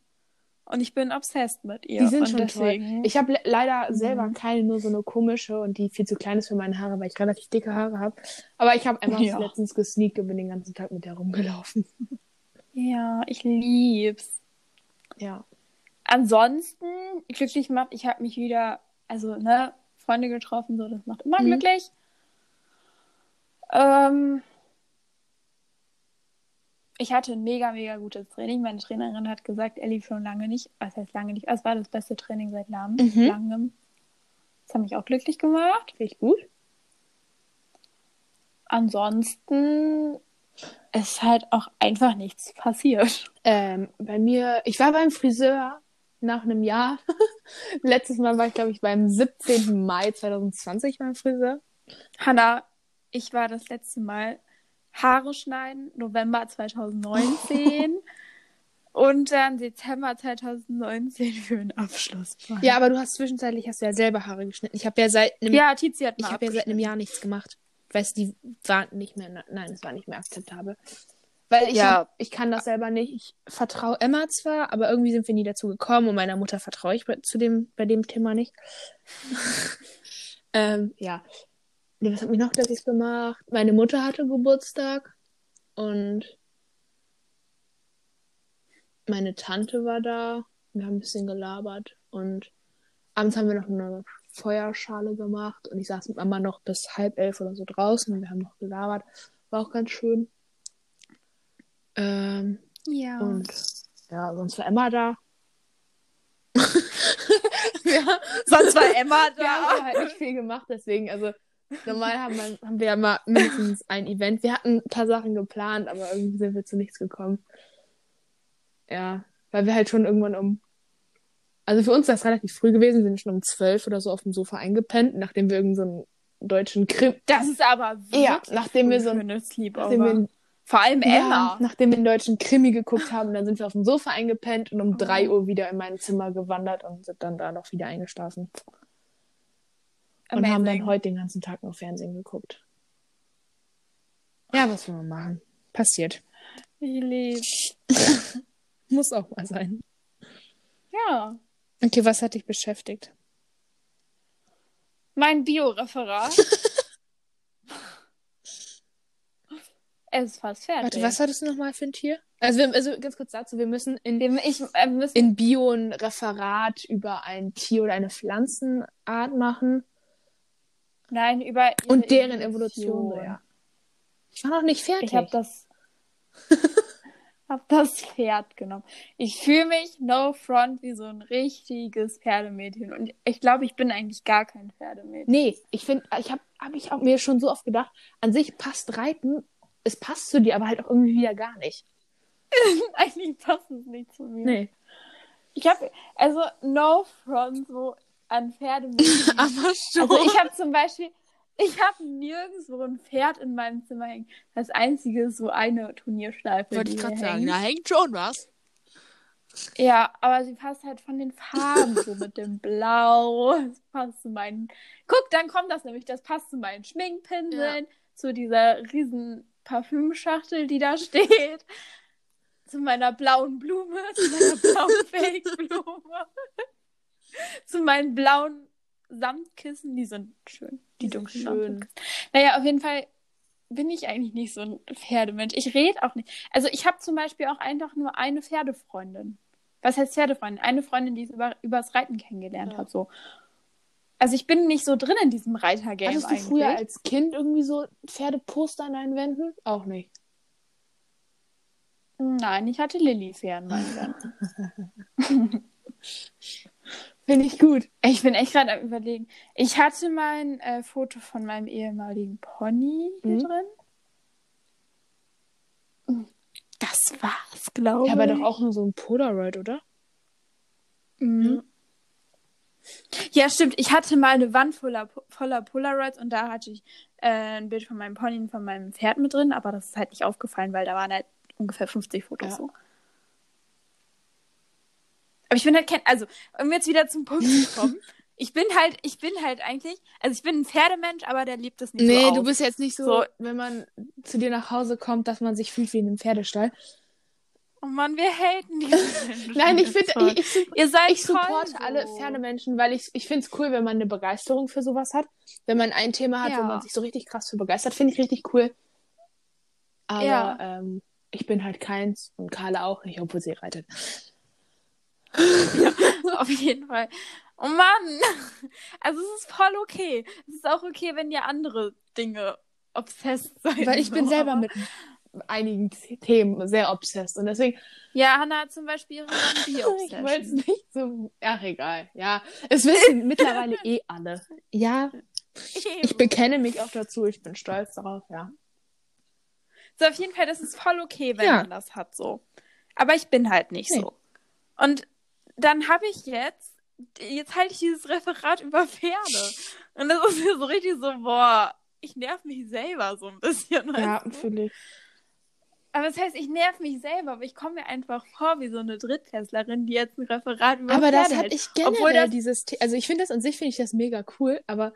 Und ich bin obsessed mit ihr. Die sind und schon deswegen, toll. Ich habe le leider selber Mhm. keine, nur so eine komische und die viel zu klein ist für meine Haare, weil ich relativ dicke Haare habe. Aber ich habe einfach Ja. letztens gesneakt und bin den ganzen Tag mit der rumgelaufen. Ja, ich lieb's. Ja. Ansonsten, glücklich macht, ich habe mich wieder, also, ne, Freunde getroffen, so, das macht immer Mhm. glücklich. Ähm, ich hatte ein mega, mega gutes Training. Meine Trainerin hat gesagt, er lief schon lange nicht. Was heißt lange nicht? Es war das beste Training seit langem. Mhm. langem. Das hat mich auch glücklich gemacht. Finde ich gut. Ansonsten ist halt auch einfach nichts passiert. Ähm, bei mir, ich war beim Friseur nach einem Jahr. (laughs) Letztes Mal war ich, glaube ich, beim 17. Mai 2020 beim Friseur. Hanna, ich war das letzte Mal Haare schneiden, November 2019 (laughs) und dann Dezember 2019 für einen Abschluss. Ja, aber du hast zwischenzeitlich hast du ja selber Haare geschnitten. Ich habe ja seit einem, ja, Tizi hat ich habe ja seit einem. Jahr nichts gemacht. Weißt die waren nicht mehr, nein, es war nicht mehr akzeptabel. Weil ich, Ja. hab, ich kann das selber nicht. Ich vertraue Emma zwar, aber irgendwie sind wir nie dazu gekommen und meiner Mutter vertraue ich bei, zu dem, bei dem Thema nicht. (laughs) ähm, ja. Nee, was hat mich noch glücklich gemacht? Meine Mutter hatte Geburtstag und meine Tante war da. Wir haben ein bisschen gelabert und abends haben wir noch eine Feuerschale gemacht und ich saß mit Mama noch bis halb elf oder so draußen und wir haben noch gelabert. War auch ganz schön. Ähm, Ja. und ja, sonst war Emma da. (laughs) (laughs) ja, sonst war Emma wir haben halt nicht viel gemacht, deswegen, also normal haben wir, haben wir ja mal mindestens ein Event. Wir hatten ein paar Sachen geplant, aber irgendwie sind wir zu nichts gekommen. Ja, weil wir halt schon irgendwann um. Also für uns ist das relativ früh gewesen, wir sind schon um zwölf oder so auf dem Sofa eingepennt, nachdem wir irgendeinen so einen deutschen Krim. Das ist aber wirklich Ja, nachdem wir so ein-. Nachdem wir einen Vor allem Ja, Emma. nachdem wir den deutschen Krimi geguckt haben, dann sind wir auf dem Sofa eingepennt und um Oh. 3 Uhr wieder in mein Zimmer gewandert und sind dann da noch wieder eingeschlafen. Und haben dann Amazing. heute den ganzen Tag nur Fernsehen geguckt. Ja, was will man machen? Passiert. Ich lieb. (laughs) Muss auch mal sein. Ja. Okay, was hat dich beschäftigt? Mein Bioreferat. (laughs) es ist fast fertig. Warte, was hattest du nochmal für ein Tier? Also, wir, also ganz kurz dazu, wir müssen in, Wir, ich, äh, müssen, in Bio ein Referat über ein Tier oder eine Pflanzenart machen nein, über und deren Evolution. so, ja. Ich war noch nicht fertig. Ich habe das, (laughs) hab das Pferd genommen. Ich fühle mich, no front, wie so ein richtiges Pferdemädchen. Und ich glaube, ich bin eigentlich gar kein Pferdemädchen. Nee, ich finde, ich habe hab ich auch mir schon so oft gedacht, an sich passt Reiten, es passt zu dir, aber halt auch irgendwie wieder gar nicht. (laughs) eigentlich passt es nicht zu mir. Nee. Ich habe, also no front, so an Pferdemädchen. (laughs) Aber schon. Also ich habe zum Beispiel, ich habe nirgendwo ein Pferd in meinem Zimmer hängen. Das einzige ist so eine Turnierschleife. wollte ich gerade sagen, da hängt schon was. Ja, aber sie passt halt von den Farben, so mit dem Blau. Das passt zu meinen. Guck, dann kommt das nämlich. Das passt zu meinen Schminkpinseln, zu dieser riesen Parfümschachtel, die da steht, zu meiner blauen Blume, zu meiner (laughs) blauen Fake-Blume, (laughs) zu meinen blauen Samtkissen. Die sind schön. Die Die dunklen schön. Naja, auf jeden Fall bin ich eigentlich nicht so ein Pferdemensch. Ich rede auch nicht. Also ich habe zum Beispiel auch einfach nur eine Pferdefreundin. Was heißt Pferdefreundin? Eine Freundin, die es über, übers Reiten kennengelernt Ja. hat. So. Also ich bin nicht so drin in diesem Reitergame Hattest du eigentlich. früher als Kind irgendwie so Pferdeposter an deinen Wänden? Auch nicht. Nein, ich hatte Lilly-Pferd an meinen Wänden. (laughs) Finde ich gut. Ich bin echt gerade am überlegen. Ich hatte mein äh, Foto von meinem ehemaligen Pony hier Mhm. drin. Das war's, glaube Ja, ich. aber doch auch nur so ein Polaroid, oder? Mhm. Ja, stimmt. Ich hatte mal eine Wand voller, voller Polaroids und da hatte ich äh, ein Bild von meinem Pony und von meinem Pferd mit drin, aber das ist halt nicht aufgefallen, weil da waren halt ungefähr 50 Fotos Ja. so. Aber ich bin halt kein, also, um jetzt wieder zum Punkt zu kommen, (laughs) ich bin halt, ich bin halt eigentlich, also ich bin ein Pferdemensch, aber der liebt es nicht Nee, so aus. du bist jetzt nicht so, So. wenn man zu dir nach Hause kommt, dass man sich fühlt wie in einem Pferdestall. Oh Mann, wir haten (laughs) Menschen. Nein, ich finde, ich, ich, Ihr seid ich supporte voll alle so. Pferdemenschen, weil ich, ich finde es cool, wenn man eine Begeisterung für sowas hat. Wenn man ein Thema hat, wo Ja. man sich so richtig krass für begeistert, finde ich richtig cool. Aber Ja. ähm, ich bin halt keins und Carla auch nicht, obwohl sie reitet. (laughs) Auf jeden Fall. Oh Mann! Also es ist voll okay. Es ist auch okay, wenn ihr andere Dinge obsessed seid. Weil ich bin selber mit einigen Themen sehr obsessed. Und deswegen, Ja, Hannah hat zum Beispiel ihre (laughs) ich wollte es Zombie-Obsession. nicht so. Ach, egal. Ja, es wissen (laughs) mittlerweile eh alle. Ja, ich bekenne mich auch dazu. Ich bin stolz darauf, ja. So, auf jeden Fall, das ist voll okay, wenn Ja. man das hat, so. Aber ich bin halt nicht Nee. so. Und dann habe ich jetzt, jetzt halte ich dieses Referat über Pferde. Und das ist mir so richtig so, boah, ich nerv mich selber so ein bisschen. Ja, fühle ich. Aber das heißt, ich nerv mich selber, aber ich komme mir einfach vor wie so eine Drittklässlerin, die jetzt ein Referat über Aber das Pferde hatte hält. ich generell, Obwohl das- dieses The Also ich finde das an sich, finde ich das mega cool, aber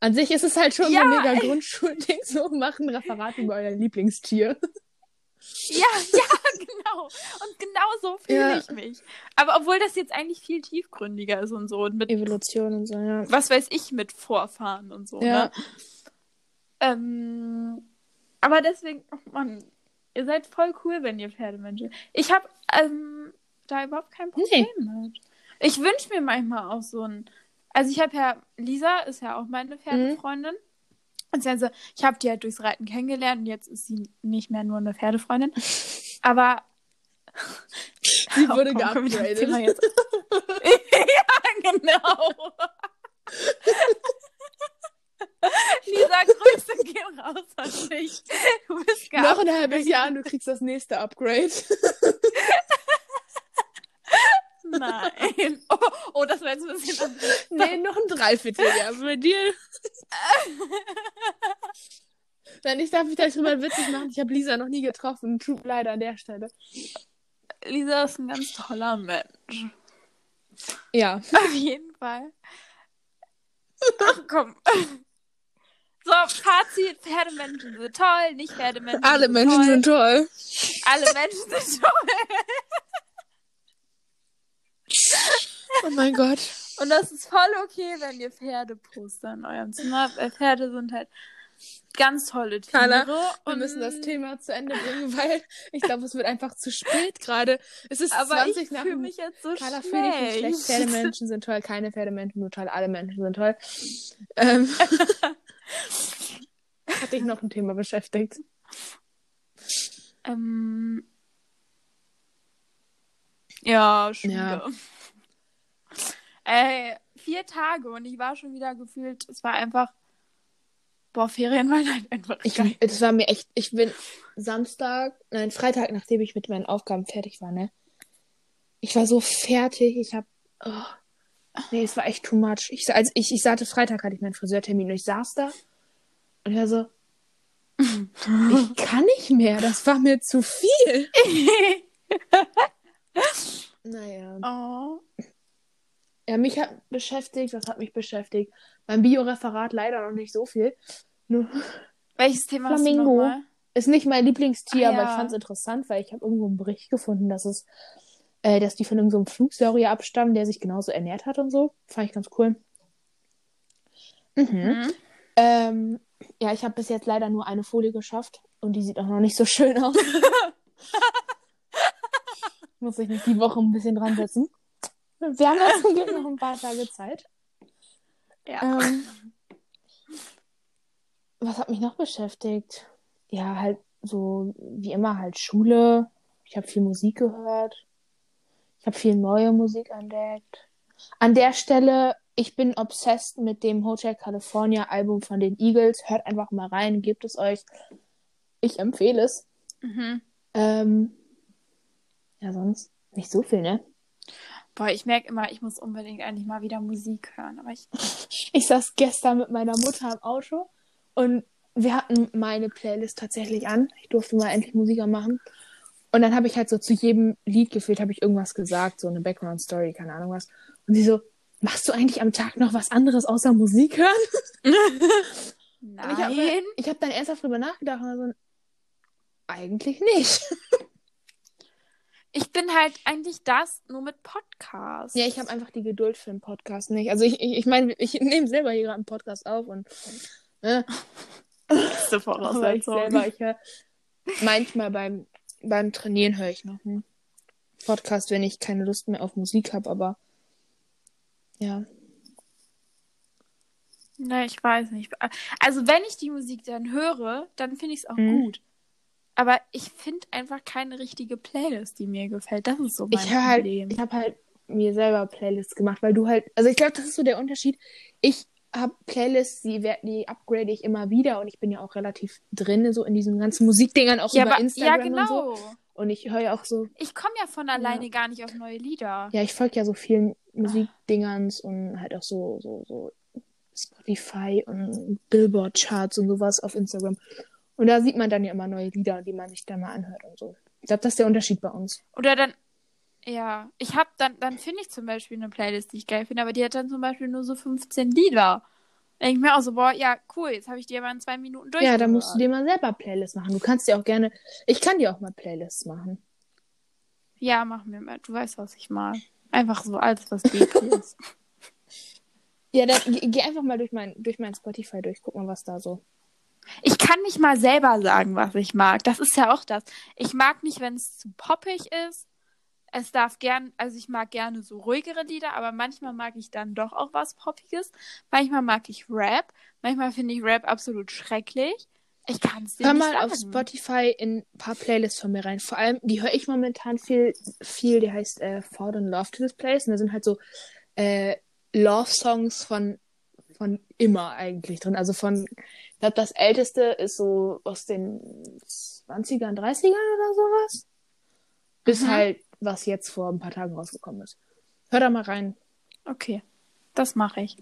an sich ist es halt schon Ja, so (laughs) ein mega. Grundschulding, so machen Referat über euer Lieblingstier. Ja, (laughs) ja, genau. Und genau so fühle Ja. ich mich. Aber obwohl das jetzt eigentlich viel tiefgründiger ist und so. Und mit, Evolution und so, ja. was weiß ich, mit Vorfahren und so. Ja. Ne? Ähm, aber deswegen, oh Mann, ihr seid voll cool, wenn ihr Pferdemenschen. Ich habe ähm, da überhaupt kein Problem mit. Ich wünsche mir manchmal auch so ein. Also ich habe ja, Lisa ist ja auch meine Pferdefreundin. Und also, ich habe die halt durchs Reiten kennengelernt und jetzt ist sie nicht mehr nur eine Pferdefreundin. Aber Sie (laughs) wurde Oh, komm, geupgradet. Jetzt. (laughs) ja, genau. (laughs) Lisa, Grüße gehen raus an dich. Du bist Noch ein halbes Jahr und du kriegst das nächste Upgrade. Nein. (laughs) Oh, oh, das war jetzt ein bisschen. nee, noch ein Dreivierteljahr bei dir. Nein, ich darf mich darüber witzig machen. Ich habe Lisa noch nie getroffen. Tut leider an der Stelle. Lisa ist ein ganz toller Mensch. Ja. Auf jeden Fall. Ach komm. So, Fazit: Pferdemenschen sind toll, nicht Pferdemenschen Alle sind Menschen toll. sind toll. Alle Menschen sind toll. (laughs) Oh mein Gott. Und das ist voll okay, wenn ihr Pferde postet in eurem Zimmer. Weil Pferde sind halt ganz tolle Tiere. Carla, Wir und- müssen das Thema zu Ende bringen, weil ich glaube, es wird einfach zu spät gerade. Es ist Aber 20 ich nach fühle dem... mich jetzt so Carla, schlecht. fühl dich nicht schlecht. Pferdemenschen sind toll, keine Pferdemenschen nur toll, alle Menschen sind toll. Ähm, (laughs) hat dich noch ein Thema beschäftigt? Ähm, ja, Schule. Ja. Ey, vier Tage und ich war schon wieder gefühlt, es war einfach, boah, Ferien waren halt einfach Ich, geil. das war mir echt, ich bin Samstag, nein, Freitag, nachdem ich mit meinen Aufgaben fertig war, ne? Ich war so fertig, ich hab, oh, nee, es war echt too much. Ich, also ich, ich sagte, Freitag hatte ich meinen Friseurtermin und ich saß da und ich war so, (laughs) ich kann nicht mehr, das war mir zu viel. (laughs) Naja. oh. Ja, mich hat beschäftigt, was hat mich beschäftigt? Beim Bioreferat leider noch nicht so viel. Nur, Welches Thema Flamingo. hast du nochmal? Ist nicht mein Lieblingstier, Ah, aber ja. ich fand es interessant, weil ich habe irgendwo einen Bericht gefunden, dass es, äh, dass die von irgendeinem Flugsaurier abstammen, der sich genauso ernährt hat und so. Fand ich ganz cool. Mhm. Mhm. Ähm, ja, ich habe bis jetzt leider nur eine Folie geschafft und die sieht auch noch nicht so schön aus. (laughs) Muss ich mich die Woche ein bisschen dran setzen. Wir haben ja zum Glück noch ein paar Tage Zeit. Ja. Ähm, was hat mich noch beschäftigt? Ja, halt so wie immer halt Schule. Ich habe viel Musik gehört. Ich habe viel neue Musik entdeckt. An der Stelle, ich bin obsessed mit dem Hotel California Album von den Eagles. Hört einfach mal rein, gebt es euch. Ich empfehle es. Mhm. Ähm, ja, sonst nicht so viel, ne? Boah, ich merke immer, ich muss unbedingt eigentlich mal wieder Musik hören. Aber ich. (laughs) Ich saß gestern mit meiner Mutter im Auto und wir hatten meine Playlist tatsächlich an. Ich durfte mal endlich Musiker machen. Und dann habe ich halt so zu jedem Lied gefühlt, habe ich irgendwas gesagt, so eine Background Story, keine Ahnung was. Und sie so, machst du eigentlich am Tag noch was anderes außer Musik hören? (laughs) Und Nein. ich habe hab dann ernsthaft drüber nachgedacht und so, eigentlich nicht. (laughs) Ich bin halt eigentlich das nur mit Podcasts. Ja, ich habe einfach die Geduld für den Podcast nicht. Also ich, ich, ich meine, ich nehme selber hier gerade einen Podcast auf und ne, beste aber ich selber, ich höre manchmal beim, beim Trainieren höre ich noch einen Podcast, wenn ich keine Lust mehr auf Musik habe, aber ja. Ne, ich weiß nicht. Also wenn ich die Musik dann höre, dann finde ich es auch Mhm. gut. Aber ich finde einfach keine richtige Playlist, die mir gefällt. Das ist so mein Ich höre halt, Problem. ich habe halt mir selber Playlists gemacht, weil du halt, also ich glaube, das ist so der Unterschied. Ich habe Playlists, die, die upgrade ich immer wieder und ich bin ja auch relativ drin so in diesen ganzen Musikdingern, auch ja, über aber, ja, Instagram und so. genau. Und ich höre ja auch so, Ich komme ja von alleine gar nicht auf neue Lieder. ja, ich folge ja so vielen Musikdingerns und halt auch so, so, so Spotify und Billboard-Charts und sowas auf Instagram. Und da sieht man dann ja immer neue Lieder, die man sich dann mal anhört und so. Ich glaube, das ist der Unterschied bei uns. Oder dann, ja, ich habe dann, dann finde ich zum Beispiel eine Playlist, die ich geil finde, aber die hat dann zum Beispiel nur so 15 Lieder. Denke ich mir auch so, boah, ja, cool, jetzt habe ich die aber in zwei Minuten durch. Ja, dann musst du dir mal selber Playlists machen. Du kannst dir auch gerne, ich kann dir auch mal Playlists machen. Ja, mach mir mal. Du weißt, was ich mag. Einfach so alles, was (laughs) ist. Ja, dann geh einfach mal durch mein, durch mein Spotify durch, guck mal, was da so. Ich kann nicht mal selber sagen, was ich mag. Das ist ja auch das. Ich mag nicht, wenn es zu poppig ist. Es darf gern, also ich mag gerne so ruhigere Lieder, aber manchmal mag ich dann doch auch was Poppiges. Manchmal mag ich Rap. Manchmal finde ich Rap absolut schrecklich. Ich kann es dir Hör nicht mal sagen. auf Spotify in ein paar Playlists von mir rein. Vor allem, die höre ich momentan viel, viel, die heißt äh, Fall in Love to this Place. Und da sind halt so äh, Love-Songs von, von immer eigentlich drin. Also von, ich glaube, das älteste ist so aus den 20ern, 30ern oder sowas. Bis Mhm. halt, was jetzt vor ein paar Tagen rausgekommen ist. Hör da mal rein. Okay, das mache ich.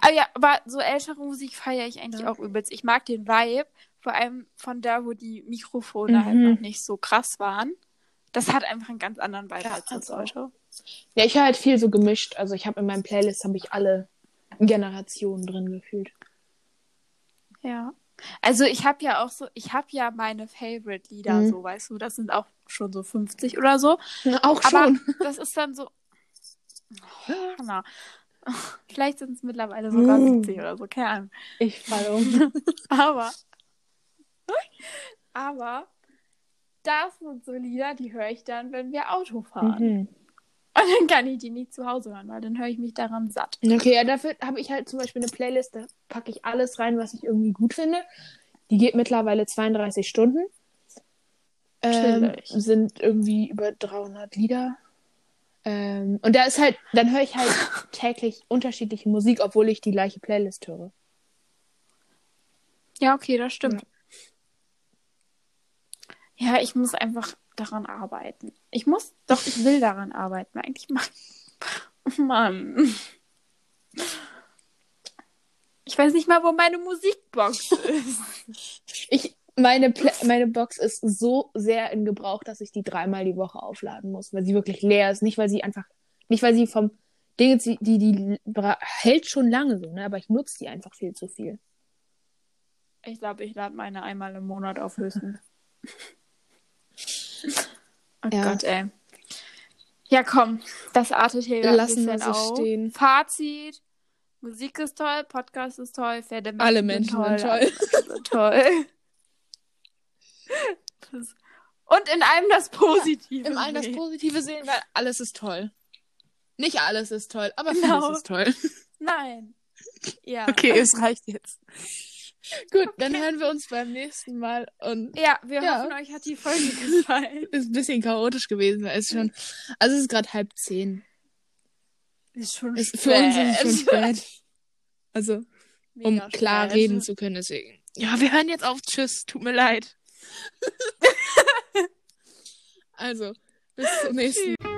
Aber ja, aber so ältere Musik feiere ich eigentlich Ja. auch übelst. Ich mag den Vibe, vor allem von da, wo die Mikrofone halt Mhm. noch nicht so krass waren. Das hat einfach einen ganz anderen Vibe Ja, als das heute. Ja, ich höre halt viel so gemischt. Also ich habe in meinem Playlist habe ich alle Generationen drin gefühlt. Ja. Also ich habe ja auch so, ich habe ja meine Favorite-Lieder, Mhm. so, weißt du, das sind auch schon so 50 oder so. Auch Aber schon. das ist dann so. (laughs) Oh, Hannah. Vielleicht sind es mittlerweile sogar Mhm. 70 oder so, keine Ahnung. Ich falle um. (laughs) Aber, aber, das sind so Lieder, die höre ich dann, wenn wir Auto fahren. mhm. Und dann kann ich die nicht zu Hause hören, weil dann höre ich mich daran satt. Okay, ja, dafür habe ich halt zum Beispiel eine Playlist, da packe ich alles rein, was ich irgendwie gut finde. Die geht mittlerweile 32 Stunden. Ähm, sind irgendwie über 300 Lieder. Ähm, und da ist halt, dann höre ich halt (laughs) täglich unterschiedliche Musik, obwohl ich die gleiche Playlist höre. Ja, okay, das stimmt. Ja, ich muss einfach daran arbeiten. Ich muss, doch, ich will daran arbeiten. Eigentlich oh (laughs) Mann. Ich weiß nicht mal, wo meine Musikbox ist. Ich, meine, Pla meine Box ist so sehr in Gebrauch, dass ich die dreimal die Woche aufladen muss, weil sie wirklich leer ist. Nicht, weil sie einfach, nicht, weil sie vom Ding, die, die, die hält schon lange so, ne? Aber ich nutze die einfach viel zu viel. Ich glaube, ich lade meine einmal im Monat auf höchstens. (laughs) Oh Ja. Gott, ey. Ja, komm, das artet hier gerade ein Lassen wir bisschen so auf. stehen. Fazit. Musik ist toll, Podcast ist toll, Pferde Alle Menschen sind toll. alle Menschen sind toll. Das- Und in allem das Positive. Im Allen das sehen. Positive sehen, weil alles ist toll. Nicht alles ist toll, aber Genau. vieles ist toll. (laughs) Nein. Ja. Okay, es reicht jetzt. Gut, dann hören wir uns beim nächsten Mal und Ja, wir Ja. hoffen, euch hat die Folge gefallen. (laughs) ist ein bisschen chaotisch gewesen, weil es schon, also es ist gerade halb zehn. Ist schon Es, für uns ist es schon (laughs) spät. Also, um Mega klar spät. reden zu können, deswegen. Ja, wir hören jetzt auf. Tschüss, tut mir leid. (laughs) also, bis zum nächsten Mal.